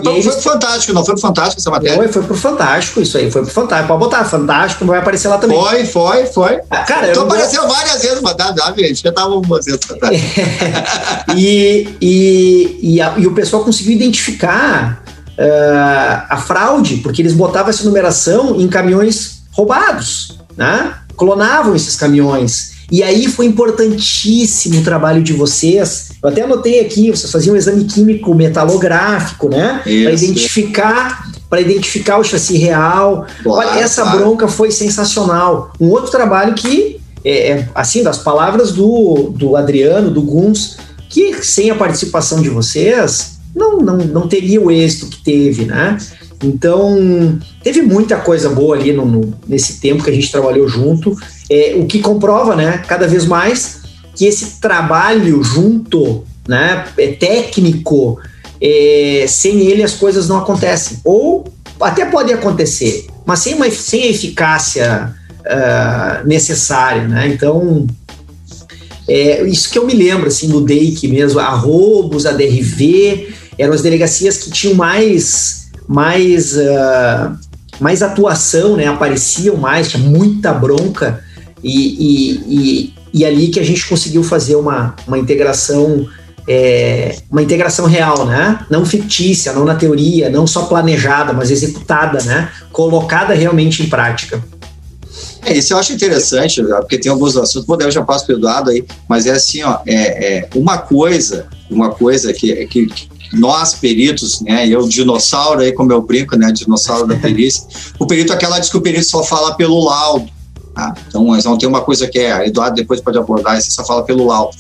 Foi, pra, foi pro Fantástico, não foi pro Fantástico essa matéria? Foi, foi pro Fantástico, isso aí, foi pro Fantástico. Pode botar, Fantástico vai aparecer lá também. Foi, foi, foi. Ah, cara, então apareceu vou... várias vezes, mas dá, dá, gente, já tava fazendo e, e, e, a, e o pessoal conseguiu identificar uh, a fraude, porque eles botavam essa numeração em caminhões roubados, né? Clonavam esses caminhões. E aí foi importantíssimo o trabalho de vocês. Eu até anotei aqui, vocês faziam um exame químico metalográfico, né? Para identificar para identificar o chassi real. Claro, Olha, essa claro. bronca foi sensacional. Um outro trabalho que, é, é, assim, das palavras do, do Adriano, do Guns, que sem a participação de vocês, não, não, não teria o êxito que teve, né? Então, teve muita coisa boa ali no, no, nesse tempo que a gente trabalhou junto, é, o que comprova, né, cada vez mais, que esse trabalho junto né, é técnico, é, sem ele as coisas não acontecem. Ou até podem acontecer, mas sem, uma, sem a eficácia uh, necessária, né? Então, é, isso que eu me lembro, assim, do DEIC mesmo, a Roubos, a DRV, eram as delegacias que tinham mais, mais, uh, mais atuação, né? Apareciam mais, tinha muita bronca e, e, e, e ali que a gente conseguiu fazer uma, uma integração é, uma integração real, né? Não fictícia, não na teoria, não só planejada, mas executada, né? Colocada realmente em prática. É, isso eu acho interessante, porque tem alguns assuntos, podemos já passo para o Eduardo aí, mas é assim, ó, é, é uma coisa, uma coisa que, que, nós peritos, né, eu dinossauro aí, como eu brinco, né, dinossauro da perícia, o perito aquela diz que o perito só fala pelo laudo, tá? então vamos ter uma coisa que é, Eduardo depois pode abordar, você só fala pelo laudo,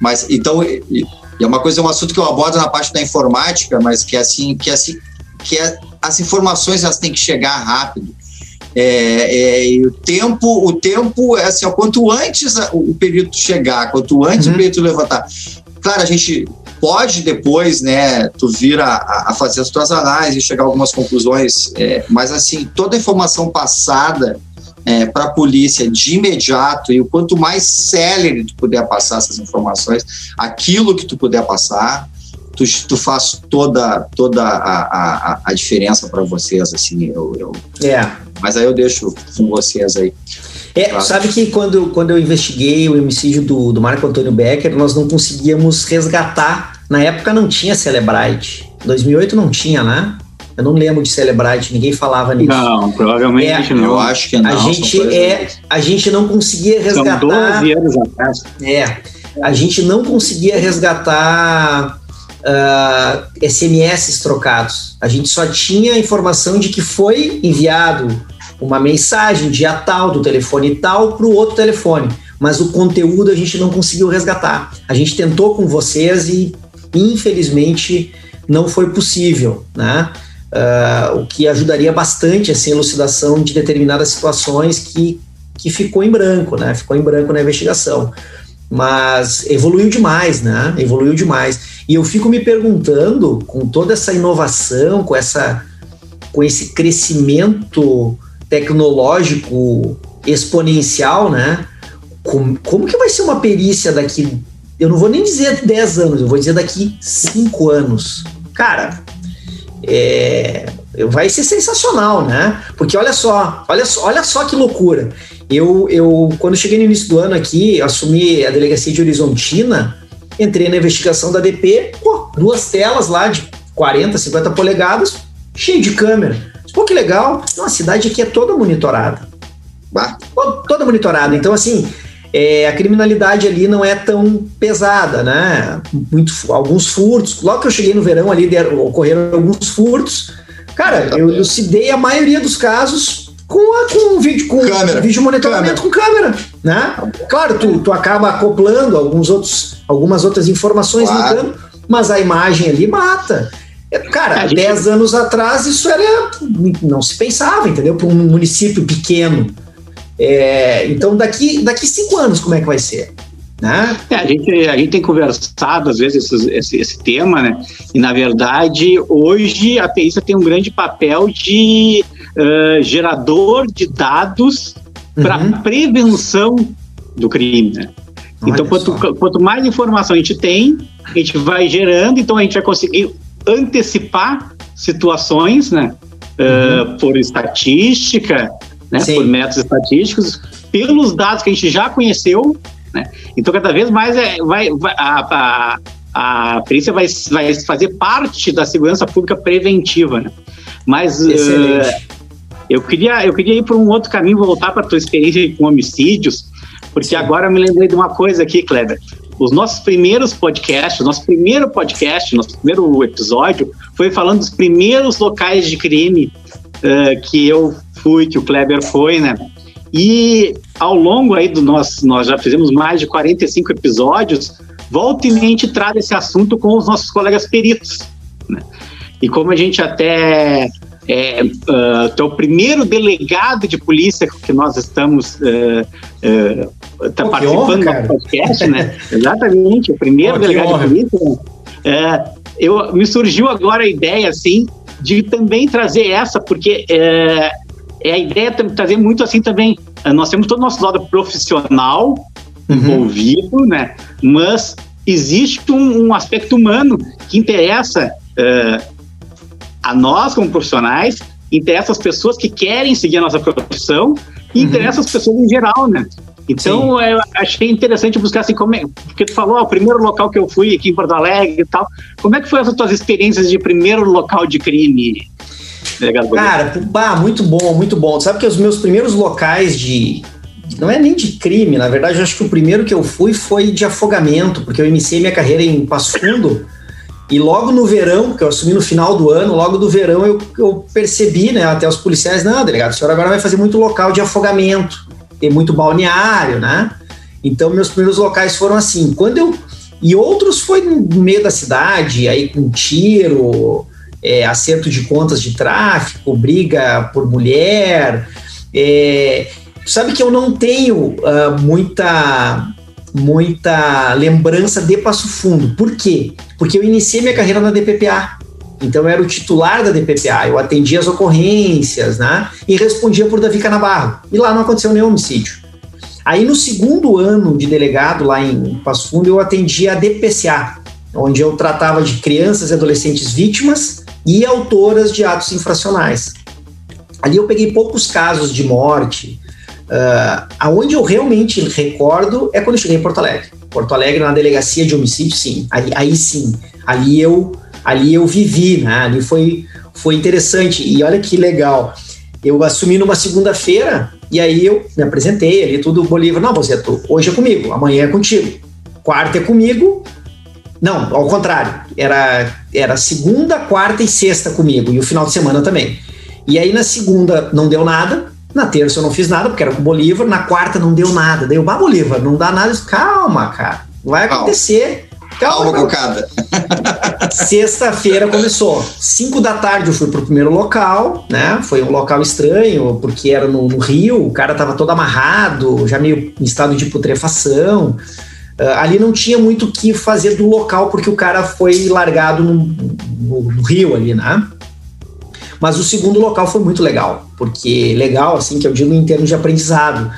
mas então e, é uma coisa, é um assunto que eu abordo na parte da informática, mas que é assim, que é assim, que é, as informações elas têm que chegar rápido, é, é, o tempo, o tempo é assim, ó, quanto antes o perito chegar, quanto antes uhum. o perito levantar. Claro, a gente pode depois, né, tu vir a, a fazer as tuas análises, chegar a algumas conclusões, é, mas assim, toda a informação passada é, para a polícia de imediato e o quanto mais célere tu puder passar essas informações, aquilo que tu puder passar, tu, tu faz toda, toda a, a, a diferença para vocês, assim, eu, eu, é. Mas aí eu deixo com vocês aí. É, claro. sabe que quando, quando eu investiguei o homicídio do, do Marco Antônio Becker, nós não conseguíamos resgatar. Na época não tinha Celebrite. 2008 não tinha, né? Eu não lembro de Celebrite, ninguém falava nisso. Não, provavelmente é, não. Eu acho que não. A gente, é, a gente não conseguia resgatar. São 12 anos atrás. É. A gente não conseguia resgatar uh, ah, SMS trocados. A gente só tinha a informação de que foi enviado uma mensagem dia tal, do telefone tal, para o outro telefone. Mas o conteúdo a gente não conseguiu resgatar. A gente tentou com vocês e, infelizmente, não foi possível, né? Uh, o que ajudaria bastante assim, a elucidação de determinadas situações que, que ficou em branco, né? Ficou em branco na investigação. Mas evoluiu demais, né? Evoluiu demais. E eu fico me perguntando, com toda essa inovação, com, essa, com esse crescimento tecnológico exponencial, né? Como, como que vai ser uma perícia daqui? Eu não vou nem dizer 10 anos, eu vou dizer daqui 5 anos. Cara, é, vai ser sensacional, né? Porque olha só, olha só, olha só que loucura. Eu, eu, quando cheguei no início do ano aqui, assumi a delegacia de Horizontina, entrei na investigação da DP, pô, duas telas lá de 40, 50 polegadas, cheio de câmera. Pô, que legal. Então, a cidade aqui é toda monitorada. Toda monitorada. Então, assim, é, a criminalidade ali não é tão pesada, né? Muito, alguns furtos. Logo que eu cheguei no verão ali, deram, ocorreram alguns furtos. Cara, eu elucidei a maioria dos casos com, a, com vídeo com câmera. vídeo monitoramento câmera. com câmera, né? Claro, tu, tu acaba acoplando alguns outros, algumas outras informações claro. no campo, mas a imagem ali mata. É, cara, há 10 anos atrás isso era. não se pensava, entendeu? Para um município pequeno. É, então, daqui, daqui cinco anos, como é que vai ser? Né? É, a, gente, a gente tem conversado, às vezes, esse, esse, esse, tema, né? E, na verdade, hoje a perícia tem um grande papel de uh, gerador de dados uhum. para prevenção do crime, né? então, quanto, quanto mais informação a gente tem, a gente vai gerando, então a gente vai conseguir antecipar situações, né? Uhum. Uh, por estatística, né, por métodos estatísticos, pelos dados que a gente já conheceu, né? Então, cada vez mais é, vai, vai a, a, a perícia vai, vai fazer parte da segurança pública preventiva, né? Mas uh, eu, queria, eu queria ir por um outro caminho, voltar para a tua experiência com homicídios, porque Sim. agora eu me lembrei de uma coisa aqui, Kleber. Os nossos primeiros podcasts, nosso primeiro podcast, nosso primeiro episódio, foi falando dos primeiros locais de crime uh, que eu fui, que o Kleber foi, né? E ao longo aí do nosso, nós já fizemos mais de 45 episódios, volta e meia traz esse assunto com os nossos colegas peritos, né? E como a gente até é, uh, é o primeiro delegado de polícia que nós estamos uh, uh, tá participando honra, do podcast, né? Exatamente, o primeiro oh, delegado de polícia. É, eu, me surgiu agora a ideia, assim, de também trazer essa, porque é, é a ideia de trazer muito assim também. Nós temos todo o nosso lado profissional uhum. envolvido, né? Mas existe um, um aspecto humano que interessa uh, a nós como profissionais, interessa as pessoas que querem seguir a nossa profissão e uhum. interessa as pessoas em geral, né? Então, Sim. eu achei interessante buscar assim, como é, porque tu falou, ó, o primeiro local que eu fui aqui em Porto Alegre e tal, como é que foi essas tuas experiências de primeiro local de crime? Cara, bah, muito bom, muito bom. Sabe que os meus primeiros locais de, não é nem de crime, na verdade, eu acho que o primeiro que eu fui foi de afogamento, porque eu iniciei minha carreira em Passo Fundo. E logo no verão, que eu assumi no final do ano, logo do verão eu, eu percebi, né, até os policiais, não, delegado, o senhor agora vai fazer muito local de afogamento, tem muito balneário, né? Então meus primeiros locais foram assim. Quando eu e outros foi no meio da cidade, aí com tiro, é, acerto de contas de tráfico, briga por mulher. É, sabe que eu não tenho uh, muita muita lembrança de Passo Fundo. Por quê? Porque eu iniciei minha carreira na DPPA. Então eu era o titular da DPPA, eu atendia as ocorrências, né? E respondia por Davi Canabarro. E lá não aconteceu nenhum homicídio. Aí no segundo ano de delegado lá em Passo Fundo eu atendia a DPCA, onde eu tratava de crianças e adolescentes vítimas e autoras de atos infracionais. Ali eu peguei poucos casos de morte, Uh, aonde eu realmente recordo é quando eu cheguei em Porto Alegre. Porto Alegre, na delegacia de homicídio, sim. Aí, aí sim. Ali eu, ali eu vivi, né? Ali foi, foi interessante. E olha que legal. Eu assumi numa segunda-feira e aí eu me apresentei ali, tudo Bolívar. Não, você hoje é comigo, amanhã é contigo. Quarta é comigo. Não, ao contrário. Era, era segunda, quarta e sexta comigo. E o final de semana também. E aí na segunda não deu nada na terça eu não fiz nada, porque era com o Bolívar. Na quarta não deu nada. Daí eu, bah, Bolívar, não dá nada. Calma, cara. Vai acontecer. Calma, Calma cocada. Sexta-feira começou. Cinco da tarde eu fui pro primeiro local, né? Foi um local estranho, porque era no, no Rio, o cara tava todo amarrado, já meio em estado de putrefação. Uh, ali não tinha muito o que fazer do local, porque o cara foi largado no, no, no Rio ali, né? Mas o segundo local foi muito legal, porque legal, assim, que eu digo em termos de aprendizado,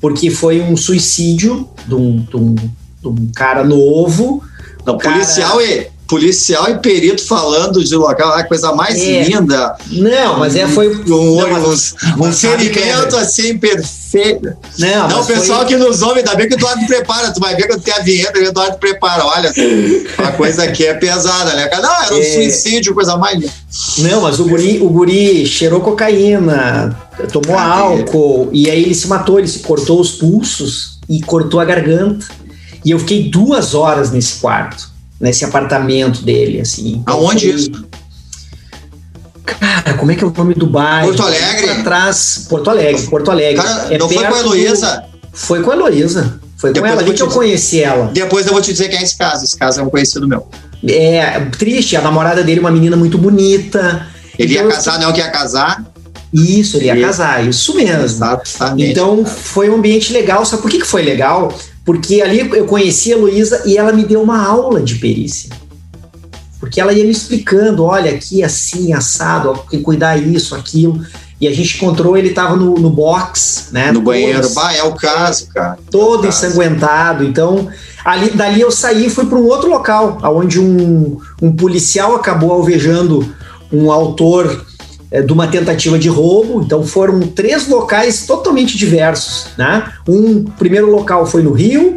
porque foi um suicídio de um, de um, de um cara novo. Não, cara... policial e policial e perito falando de local, a coisa mais é. linda. Não, mas é foi um, não, um, um ferimento assim perfeito. Não, não o pessoal foi... que nos ouve, ainda bem que o Eduardo prepara, tu vai ver que tem a vinheta, o Eduardo prepara, olha, a coisa aqui é pesada, né? Não, era um é... suicídio, coisa mais linda. Não, mas o guri, o guri cheirou cocaína, tomou ah, álcool, e aí ele se matou, ele se cortou os pulsos e cortou a garganta. E eu fiquei duas horas nesse quarto nesse apartamento dele, assim. Então, Aonde foi... isso? Cara, como é que é o nome do bairro? Porto Alegre? Atrás, Porto Alegre, Porto Alegre. Cara, é não foi com a Heloísa? Do... Foi com a Heloísa. Foi Depois com ela, que eu conheci ela. Depois eu vou te dizer quem é esse caso. Esse caso é um conhecido meu. É, triste, a namorada dele é uma menina muito bonita. Ele então, ia casar, não que ia casar? Isso, ele ia casar, isso mesmo. Exatamente. Então foi um ambiente legal. Sabe por que, que foi legal? Porque ali eu conheci a Luísa e ela me deu uma aula de perícia. Porque ela ia me explicando, olha, aqui assim, assado, ó, que cuidar isso, aquilo. E a gente encontrou, ele estava no, no box, né? No banheiro. Bah, é o caso, cara. Todo é ensanguentado. Então, ali, dali eu saí e fui para um outro local, onde um, um policial acabou alvejando um autor é, de uma tentativa de roubo. Então foram três locais totalmente diversos, né? Um primeiro local foi no Rio,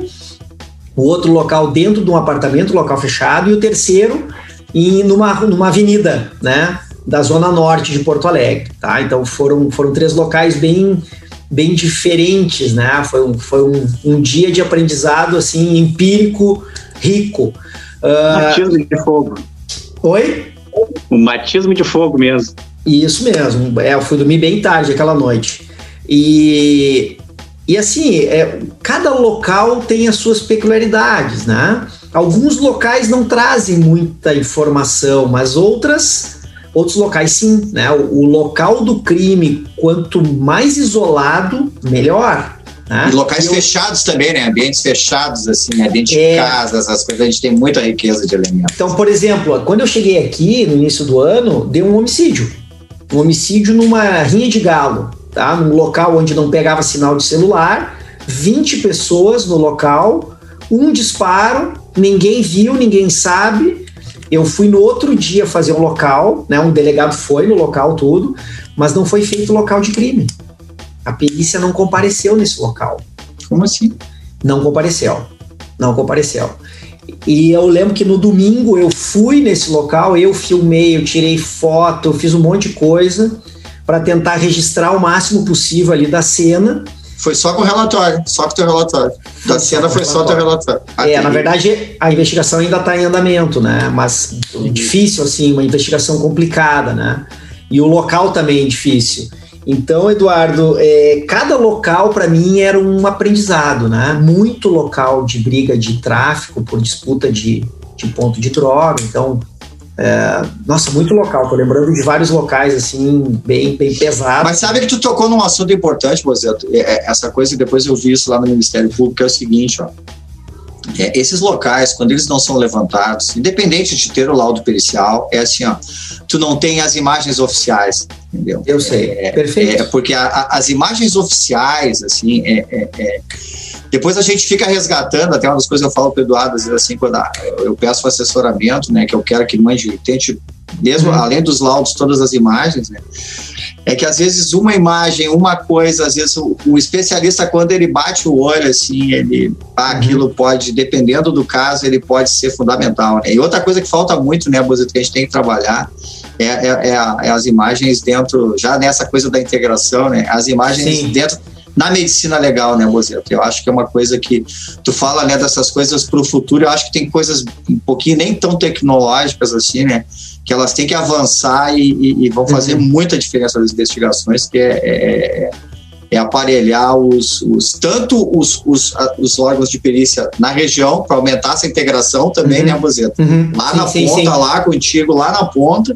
o outro local dentro de um apartamento, local fechado, e o terceiro em numa, numa avenida, né? Da zona norte de Porto Alegre, tá? Então foram, foram três locais bem bem diferentes, né? Foi um, foi um, um dia de aprendizado assim empírico rico. Uh... de fogo. Oi? Um batismo de fogo mesmo. Isso mesmo. É, eu fui dormir bem tarde aquela noite. E, e assim, é, cada local tem as suas peculiaridades, né? Alguns locais não trazem muita informação, mas outras, outros locais sim, né? O, o local do crime, quanto mais isolado, melhor. Né? E locais eu... fechados também, né? Ambientes fechados, assim, né? dentro é... de casas, as coisas, a gente tem muita riqueza de elementos. Então, por exemplo, quando eu cheguei aqui no início do ano, deu um homicídio. Um homicídio numa rinha de galo, tá? Num local onde não pegava sinal de celular, 20 pessoas no local, um disparo, ninguém viu, ninguém sabe. Eu fui no outro dia fazer um local, né? Um delegado foi no local tudo, mas não foi feito local de crime. A perícia não compareceu nesse local. Como assim? Não compareceu. Não compareceu. E eu lembro que no domingo eu fui nesse local, eu filmei, eu tirei foto, eu fiz um monte de coisa para tentar registrar o máximo possível ali da cena. Foi só com o relatório, só com o teu relatório. Da cena foi só o teu relatório. é, na verdade, a investigação ainda está em andamento, né? Mas difícil, assim, uma investigação complicada, né? E o local também é difícil. Então, Eduardo, é, cada local para mim era um aprendizado, né? Muito local de briga de tráfico por disputa de, de ponto de droga. Então, é, nossa, muito local. Tô lembrando de vários locais assim bem, bem pesados. Mas sabe que tu tocou num assunto importante, Bozeto? É, é, essa coisa depois eu vi isso lá no Ministério Público é o seguinte, ó. É, esses locais, quando eles não são levantados, independente de ter o laudo pericial, é assim, ó, tu não tem as imagens oficiais, entendeu? Eu sei, é, perfeito. É, porque a, a, as imagens oficiais, assim, é, é, é, depois a gente fica resgatando, até uma das coisas que eu falo para o Eduardo, às vezes assim, quando eu peço assessoramento, né, que eu quero que ele mande, tente, mesmo uhum. além dos laudos, todas as imagens, né, é que às vezes uma imagem, uma coisa, às vezes o, o especialista, quando ele bate o olho, assim, ele, ah, uhum. aquilo pode, dependendo do caso, ele pode ser fundamental, né? E outra coisa que falta muito, né, Bozito, que a gente tem que trabalhar, é, é, é, é, as imagens dentro, já nessa coisa da integração, né, as imagens Sim. dentro na medicina legal, né, Bozeto? Eu acho que é uma coisa que tu fala, né, dessas coisas para o futuro. Eu acho que tem coisas um pouquinho nem tão tecnológicas assim, né, que elas têm que avançar e, e, e vão fazer uhum. muita diferença nas investigações, que é, é, é aparelhar os, os tanto os, os, os, órgãos de perícia na região para aumentar essa integração também, uhum. né, Bozeto? Uhum. Lá sim, na sim, ponta, sim. lá contigo, lá na ponta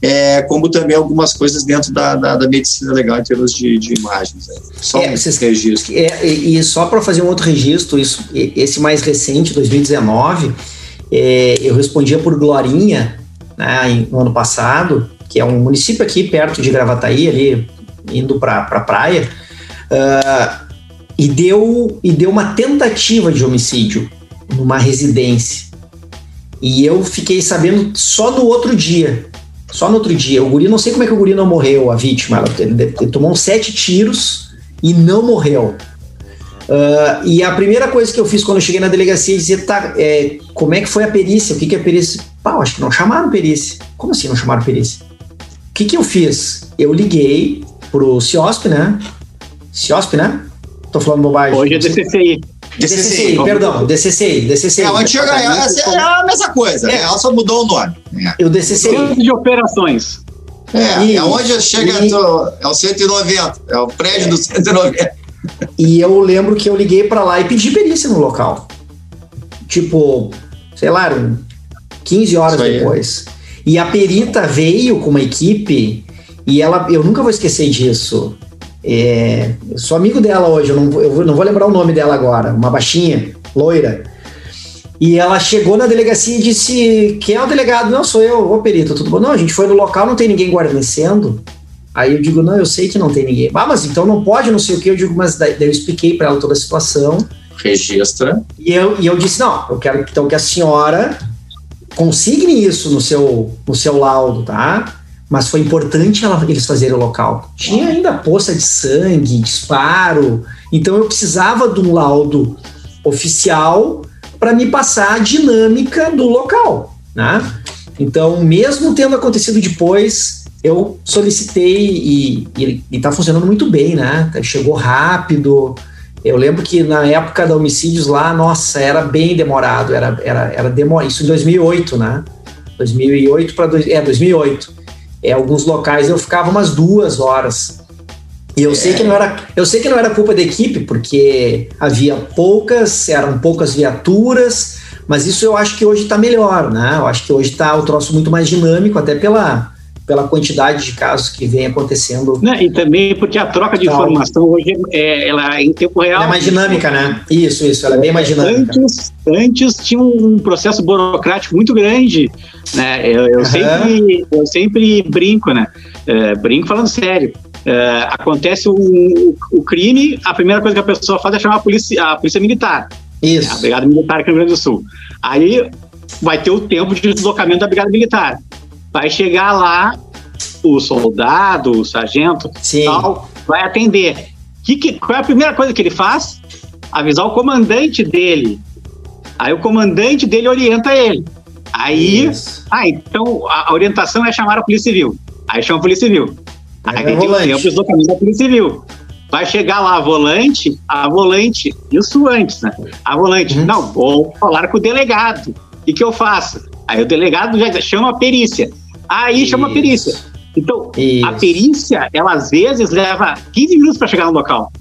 é, como também algumas coisas dentro da, da, da medicina legal em termos de, de imagens. Né? Só é, um vocês, registro. É, e, só para fazer um outro registro, isso, esse mais recente, 2019, é, eu respondia por Glorinha, né, no ano passado, que é um município aqui perto de Gravataí, ali indo para a pra praia, uh, e, deu, e deu uma tentativa de homicídio numa residência. E eu fiquei sabendo só no outro dia. Só no outro dia. O guri, não sei como é que o guri não morreu, a vítima. Ele, ele tomou sete tiros e não morreu. Uh, e a primeira coisa que eu fiz quando eu cheguei na delegacia é dizer, tá, é, como é que foi a perícia? O que, que é perícia? Pá, acho que não chamaram perícia. Como assim não chamaram perícia? O que, que eu fiz? Eu liguei pro CIOSP, né? CIOSP, né? Tô falando bobagem. Hoje é DCCI. DCCI, DCCI perdão, DCCI, DCCI. É, a antiga é, é, é a mesma coisa, é. ela só mudou o nome. É. O DCCI. Centro de operações. É, e, é onde chega, e, é o 190, é o prédio é. do 190. E eu lembro que eu liguei para lá e pedi perícia no local. Tipo, sei lá, 15 horas depois. E a perita veio com uma equipe e ela, eu nunca vou esquecer disso. É, eu sou amigo dela hoje, eu não, eu não vou lembrar o nome dela agora, uma baixinha, loira. E ela chegou na delegacia e disse: Quem é o delegado? Não, sou eu, ô perito, tudo bom? Não, a gente foi no local, não tem ninguém guarnecendo. Aí eu digo: Não, eu sei que não tem ninguém. Ah, mas então não pode, não sei o que. Eu digo: Mas daí, daí eu expliquei para ela toda a situação. Registra. E eu, e eu disse: Não, eu quero então que a senhora consigne isso no seu, no seu laudo, tá? mas foi importante ela, eles fazerem o local. Tinha ainda poça de sangue, disparo, então eu precisava de um laudo oficial para me passar a dinâmica do local, né? Então, mesmo tendo acontecido depois, eu solicitei e está funcionando muito bem, né? Chegou rápido. Eu lembro que na época da homicídios lá, nossa, era bem demorado, era, era, era demorado. Isso em 2008, né? 2008 para é 2008. É, alguns locais eu ficava umas duas horas. E eu é. sei que não era, eu sei que não era culpa da equipe, porque havia poucas, eram poucas viaturas, mas isso eu acho que hoje está melhor, né? Eu acho que hoje está o troço muito mais dinâmico, até pela pela quantidade de casos que vem acontecendo. Não, e também porque a troca de informação hoje é, ela é em tempo real. Ela é mais dinâmica, né? Isso, isso, ela é bem mais dinâmica. Antes, antes tinha um processo burocrático muito grande, né? Eu, eu uhum. sempre, eu sempre brinco, né? É, brinco falando sério. É, acontece o, o, crime, a primeira coisa que a pessoa faz é chamar a polícia, a polícia militar. Isso. É, a Brigada Militar aqui no Rio Grande do Sul. Aí vai ter o tempo de deslocamento da Brigada Militar. Vai chegar lá o soldado, o sargento, Sim. tal, vai atender. Que, que, qual é a primeira coisa que ele faz? Avisar o comandante dele. Aí o comandante dele orienta ele. Aí, Isso. ah, então a orientação é chamar a Polícia Civil. Aí chama a Polícia Civil. Aí, tem o tempo deslocamento da Polícia Civil. Vai chegar lá a volante, a volante, isso antes, né? A volante, uhum. não, vou falar com o delegado. O que eu faço? Aí o delegado já chama a perícia. Aí Isso. chama a perícia. Então, Isso. a perícia, ela às vezes leva 15 minutos para chegar no local.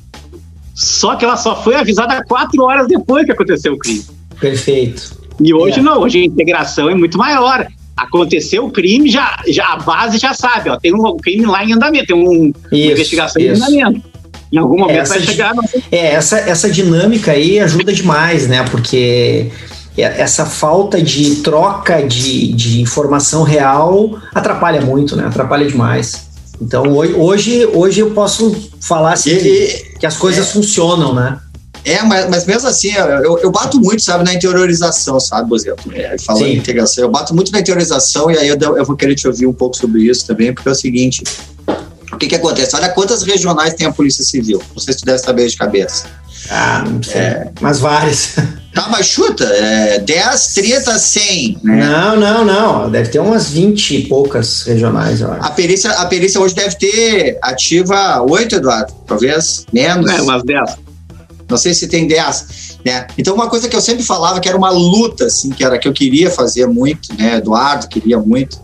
Só que ela só foi avisada quatro horas depois que aconteceu o crime. Perfeito. E hoje é. não, hoje a integração é muito maior. Aconteceu o crime, já, já a base já sabe, ó, tem um crime lá em andamento, tem um, isso, uma investigação isso. em andamento. Em algum momento essa, vai chegar. É, essa, essa dinâmica aí ajuda demais, né? Porque essa falta de troca de, de informação real atrapalha muito, né? Atrapalha demais. Então hoje, hoje eu posso falar assim, e, que, que, as coisas é, funcionam, né? É, mas, mas mesmo assim, eu, eu bato muito, sabe, na interiorização, sabe, Bozeto? É, falando Sim. em integração, eu bato muito na interiorização e aí eu, eu vou querer te ouvir um pouco sobre isso também, porque é o seguinte: o que, que acontece? Olha quantas regionais tem a Polícia Civil. Não sei se tu deve saber de cabeça. Ah, não sei. É, mas várias. Tá, mas chuta, é 10, 30, 100. Né? Não, não, não. Deve ter umas 20 e poucas regionais, eu acho. A perícia, a perícia hoje deve ter ativa 8, Eduardo, talvez menos. É, umas 10. Não sei se tem 10. Né? Então, uma coisa que eu sempre falava que era uma luta, assim, que era que eu queria fazer muito, né? Eduardo queria muito,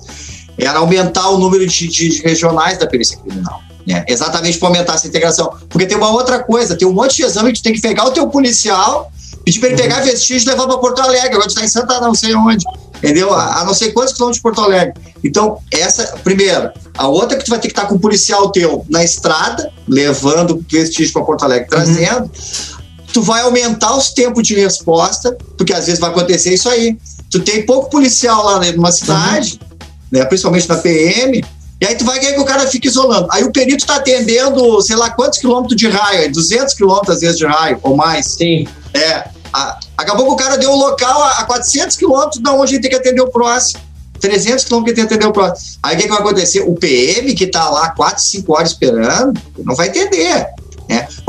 era aumentar o número de, de regionais da perícia criminal. Né? Exatamente para aumentar essa integração. Porque tem uma outra coisa, tem um monte de exame que tu tem que pegar o teu policial, pedir para ele pegar vestígio e levar para Porto Alegre. Agora tu está em Santa não sei onde. Entendeu? A, a não sei quantos quilômetros de Porto Alegre. Então, essa, primeiro, a outra é que tu vai ter que estar tá com o policial teu na estrada, levando vestígio para Porto Alegre, trazendo. Uhum. Tu vai aumentar os tempos de resposta, porque às vezes vai acontecer isso aí. Tu tem pouco policial lá numa cidade, uhum né, principalmente na PM, e aí tu vai querer que o cara fique isolando. Aí o perito está atendendo, sei lá, quantos quilômetros de raio, 200 quilômetros às vezes de raio, ou mais. Sim. É, a, acabou que o cara deu um local a, a 400 quilômetros da onde ele tem que atender o próximo. 300 quilômetros que tem que atender o próximo. Aí o que, que vai acontecer? O PM que está lá 4, 5 horas esperando, não vai entender.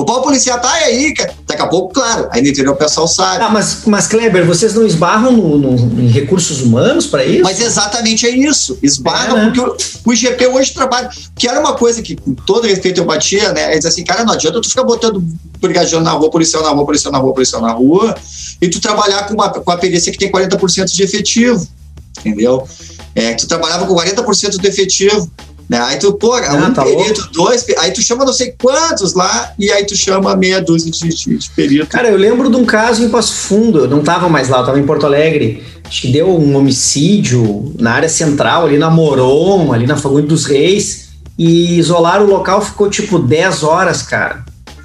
O pau policial tá aí, daqui a pouco, claro, aí no interior o pessoal sabe. Ah, mas, mas Kleber, vocês não esbarram no, no em recursos humanos para isso? Mas exatamente é isso, esbarram, é, né? porque o, o IGP hoje trabalha, que era uma coisa que, com todo respeito, eu batia, né? Ele diz assim, cara, não adianta tu ficar botando brigadeiro na rua, policial na rua, policial na rua, policial na rua, e tu trabalhar com, uma, com a perícia que tem 40% de efetivo, entendeu? É, tu trabalhava com 40% do efetivo. Né? Aí tu, pô, ah, um tá perito, louco. dois, aí tu chama não sei quantos lá, e aí tu chama meia dúzia de, de, de perito. Cara, eu lembro de um caso em Passo Fundo, eu não tava mais lá, eu tava em Porto Alegre. Acho que deu um homicídio na área central, ali na Moron, ali na Fagundes dos Reis, e isolar o local ficou tipo 10 horas, cara.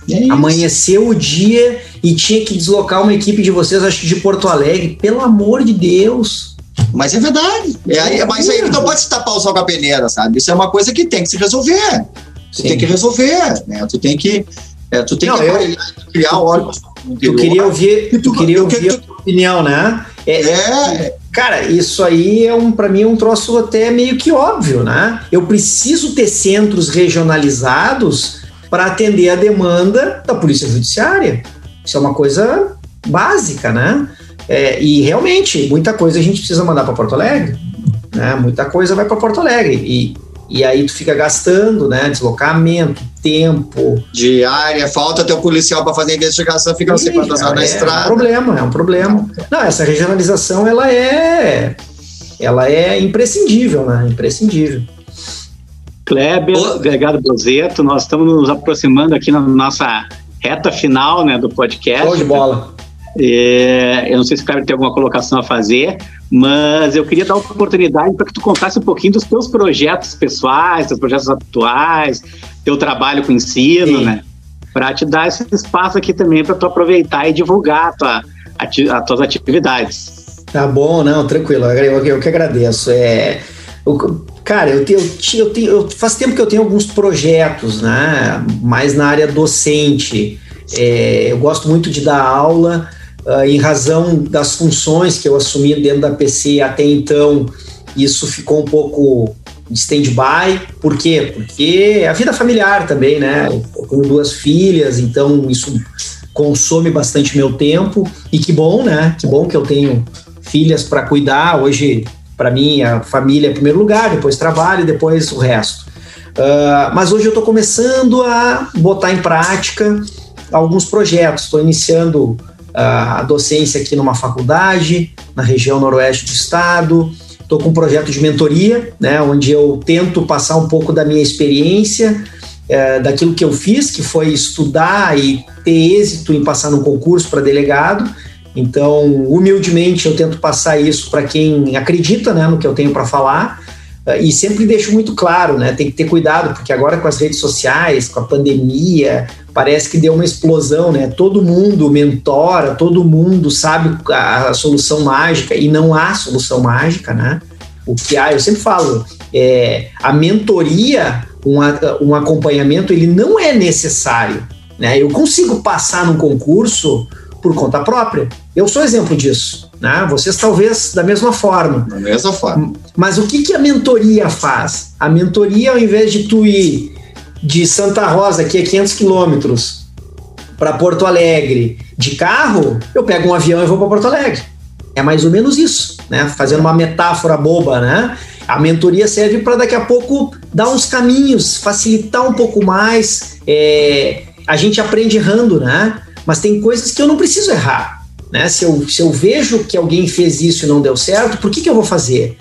É Amanheceu o dia e tinha que deslocar uma equipe de vocês, acho que de Porto Alegre. Pelo amor de Deus. Mas é verdade. É, aí, mas aí não pode se tapar o sol com a peneira, sabe? Isso é uma coisa que tem que se resolver. Tu tem que resolver, né? Tu tem que. É, tu tem não, que eu, criar órgãos. Tu queria ouvir, tu, tu queria ouvir tu, a tua opinião, né? É, é, Cara, isso aí é um, para mim, é um troço até meio que óbvio, né? Eu preciso ter centros regionalizados para atender a demanda da polícia judiciária. Isso é uma coisa básica, né? É, e realmente, muita coisa a gente precisa mandar para Porto Alegre, né? Muita coisa vai para Porto Alegre. E, e aí tu fica gastando, né? Deslocamento, tempo. Diária, falta teu policial para fazer a investigação, fica você quantas horas na é estrada. É um problema, é um problema. Não, essa regionalização, ela é. Ela é imprescindível, né? Imprescindível. Kleber, delegado Bozeto, nós estamos nos aproximando aqui na nossa reta final né, do podcast. Show de bola. É, eu não sei se o Cleber tem alguma colocação a fazer, mas eu queria dar uma oportunidade para que tu contasse um pouquinho dos teus projetos pessoais, teus projetos atuais, teu trabalho com ensino, Sim. né? Para te dar esse espaço aqui também para tu aproveitar e divulgar tua, as tuas atividades. Tá bom, não, tranquilo, eu, eu que agradeço. É, eu, cara, eu tenho, eu tenho, eu, faz tempo que eu tenho alguns projetos, né? Mais na área docente. É, eu gosto muito de dar aula uh, em razão das funções que eu assumi dentro da PC até então, isso ficou um pouco stand-by. Por quê? Porque a vida familiar também, né? Eu tenho duas filhas, então isso consome bastante meu tempo. E que bom, né? Que bom que eu tenho filhas para cuidar. Hoje, para mim, a família é primeiro lugar, depois trabalho, depois o resto. Uh, mas hoje eu estou começando a botar em prática alguns projetos. Estou iniciando a docência aqui numa faculdade, na região noroeste do estado. Estou com um projeto de mentoria, né, onde eu tento passar um pouco da minha experiência, é, daquilo que eu fiz, que foi estudar e ter êxito em passar no concurso para delegado. Então, humildemente, eu tento passar isso para quem acredita né, no que eu tenho para falar. É, e sempre deixo muito claro, né? Tem que ter cuidado, porque agora com as redes sociais, com a pandemia, parece que deu uma explosão, né? Todo mundo mentora, todo mundo sabe a, a solução mágica e não há solução mágica, né? O que há, eu sempre falo, é, a mentoria, um, um acompanhamento, ele não é necessário, né? Eu consigo passar num concurso por conta própria. Eu sou exemplo disso, né? Vocês talvez da mesma forma. Da mesma forma. Mas o que, que a mentoria faz? A mentoria, ao invés de tu ir de Santa Rosa, que é 500 quilômetros, para Porto Alegre de carro, eu pego um avião e vou para Porto Alegre. É mais ou menos isso, né? Fazendo uma metáfora boba, né? A mentoria serve para daqui a pouco dar uns caminhos, facilitar um pouco mais. É, a gente aprende errando, né? Mas tem coisas que eu não preciso errar. Né? Se, eu, se eu vejo que alguém fez isso e não deu certo, por que, que eu vou fazer?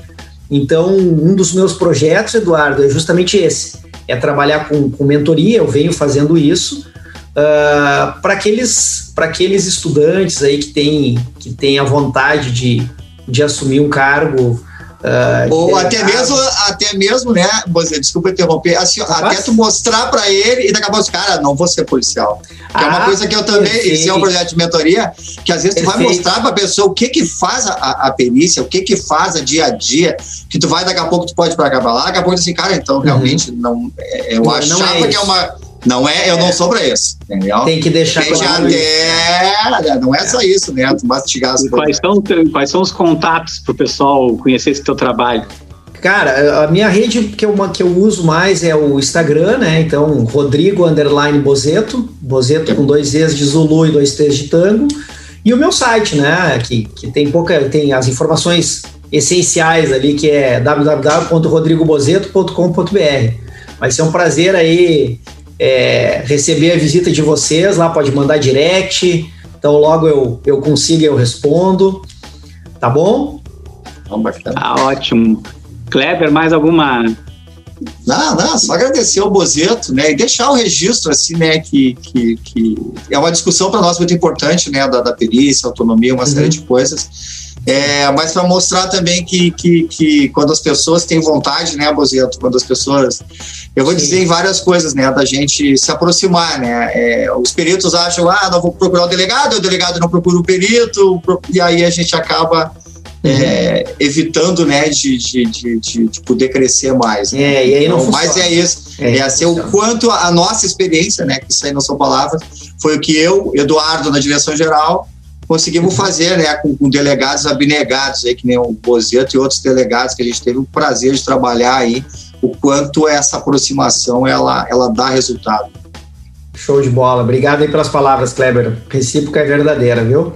Então, um dos meus projetos, Eduardo, é justamente esse: é trabalhar com, com mentoria. Eu venho fazendo isso uh, para aqueles, aqueles estudantes aí que têm que têm a vontade de, de assumir um cargo Uh, Ou até mesmo, até mesmo, né, você, desculpa interromper, assim, até tu mostrar para ele e daqui a pouco, cara, não vou ser policial. Que ah, é uma ah, coisa que eu também, perfeito. esse é um projeto de mentoria, que às vezes perfeito. tu vai mostrar para a pessoa o que que faz a, a, perícia, o que que faz a dia a dia, que tu vai daqui a pouco tu pode para lá, daqui a pouco assim, cara, então uhum. realmente não, é, eu não, achava não é que é uma não é, eu é. não sou para isso, entendeu? Tem que deixar Tem claro até, não é só isso, né? Tu mastigar as quais são, quais são os contatos para o pessoal conhecer esse teu trabalho? Cara, a minha rede que eu, que eu uso mais é o Instagram, né? Então, Rodrigo Underline Bozeto, Bozeto com dois E's de Zulu e dois T's de tango. E o meu site, né? Que, que tem pouca, tem as informações essenciais ali, que é www.rodrigobozeto.com.br. Vai ser um prazer aí é, receber a visita de vocês, lá pode mandar direct, então logo eu, eu consigo eu respondo, tá bom? Tá ótimo. Kleber, mais alguma não, não, só agradecer ao Bozeto, né, e deixar o registro, assim, né, que, que, que é uma discussão para nós muito importante, né, da, da perícia, autonomia, uma uhum. série de coisas, é, mas para mostrar também que, que, que quando as pessoas têm vontade, né, Bozeto, quando as pessoas. Eu vou Sim. dizer várias coisas, né, da gente se aproximar, né? É, os peritos acham, ah, não vou procurar o delegado, o delegado não procura o perito, e aí a gente acaba. Uhum. É, evitando né, de, de, de, de, poder crescer mais. Né? É, e aí não então, mas é isso, é, é assim, o quanto a, a nossa experiência, né, que isso aí não são palavras, foi o que eu, Eduardo, na direção geral, conseguimos fazer, né, com, com, delegados abnegados, aí, que nem o Bozeto e outros delegados que a gente teve o prazer de trabalhar aí, o quanto essa aproximação ela, ela dá resultado. Show de bola. Obrigado aí pelas palavras, Kleber. Recíproca é verdadeira, viu?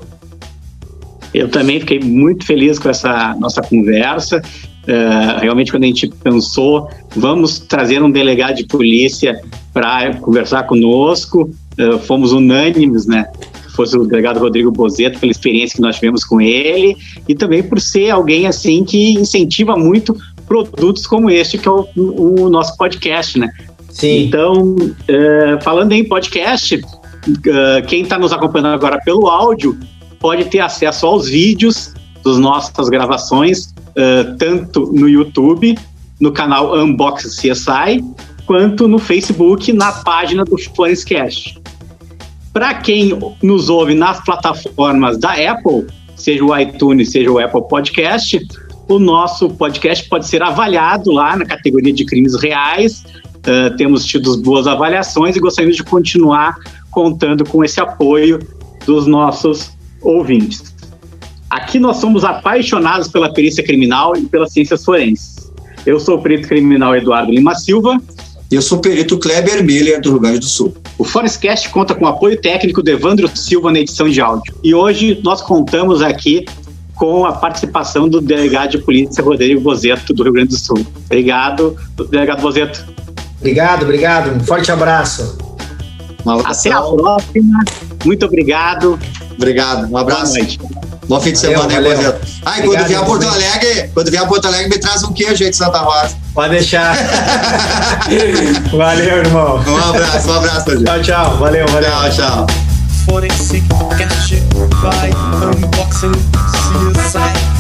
Eu também fiquei muito feliz com essa nossa conversa. Uh, realmente, quando a gente pensou, vamos trazer um delegado de polícia para conversar conosco, uh, fomos unânimes, né? Fosse o delegado Rodrigo Bozeto, pela experiência que nós tivemos com ele, e também por ser alguém assim que incentiva muito produtos como este, que é o, o nosso podcast, né? Sim. Então, uh, falando em podcast, uh, quem está nos acompanhando agora pelo áudio, pode ter acesso aos vídeos das nossas gravações, uh, tanto no YouTube, no canal Unbox CSI, quanto no Facebook, na página do Florescast. Para quem nos ouve nas plataformas da Apple, seja o iTunes, seja o Apple Podcast, o nosso podcast pode ser avaliado lá na categoria de crimes reais. Uh, temos tido boas avaliações e gostaríamos de continuar contando com esse apoio dos nossos ouvintes. Aqui nós somos apaixonados pela perícia criminal e pelas ciências forenses. Eu sou o perito criminal Eduardo Lima Silva. E eu sou o perito Kleber Miller, do Rio Grande do Sul. O Forestcast conta com o apoio técnico do Evandro Silva na edição de áudio. E hoje nós contamos aqui com a participação do delegado de polícia Rodrigo Bozeto, do Rio Grande do Sul. Obrigado, delegado Bozeto. Obrigado, obrigado. Um forte abraço. Até a próxima. Muito obrigado. Obrigado. Um abraço. Bom fim de semana aí, Bozeto. Ah, e quando vier a Porto Alegre, quando vier a Porto Alegre, me traz um queijo aí de Santa Rosa. Pode deixar. valeu, irmão. Um abraço, um abraço, Tchau, tchau. Valeu, valeu. Tchau, tchau. Forensic Cash by Unboxing CSI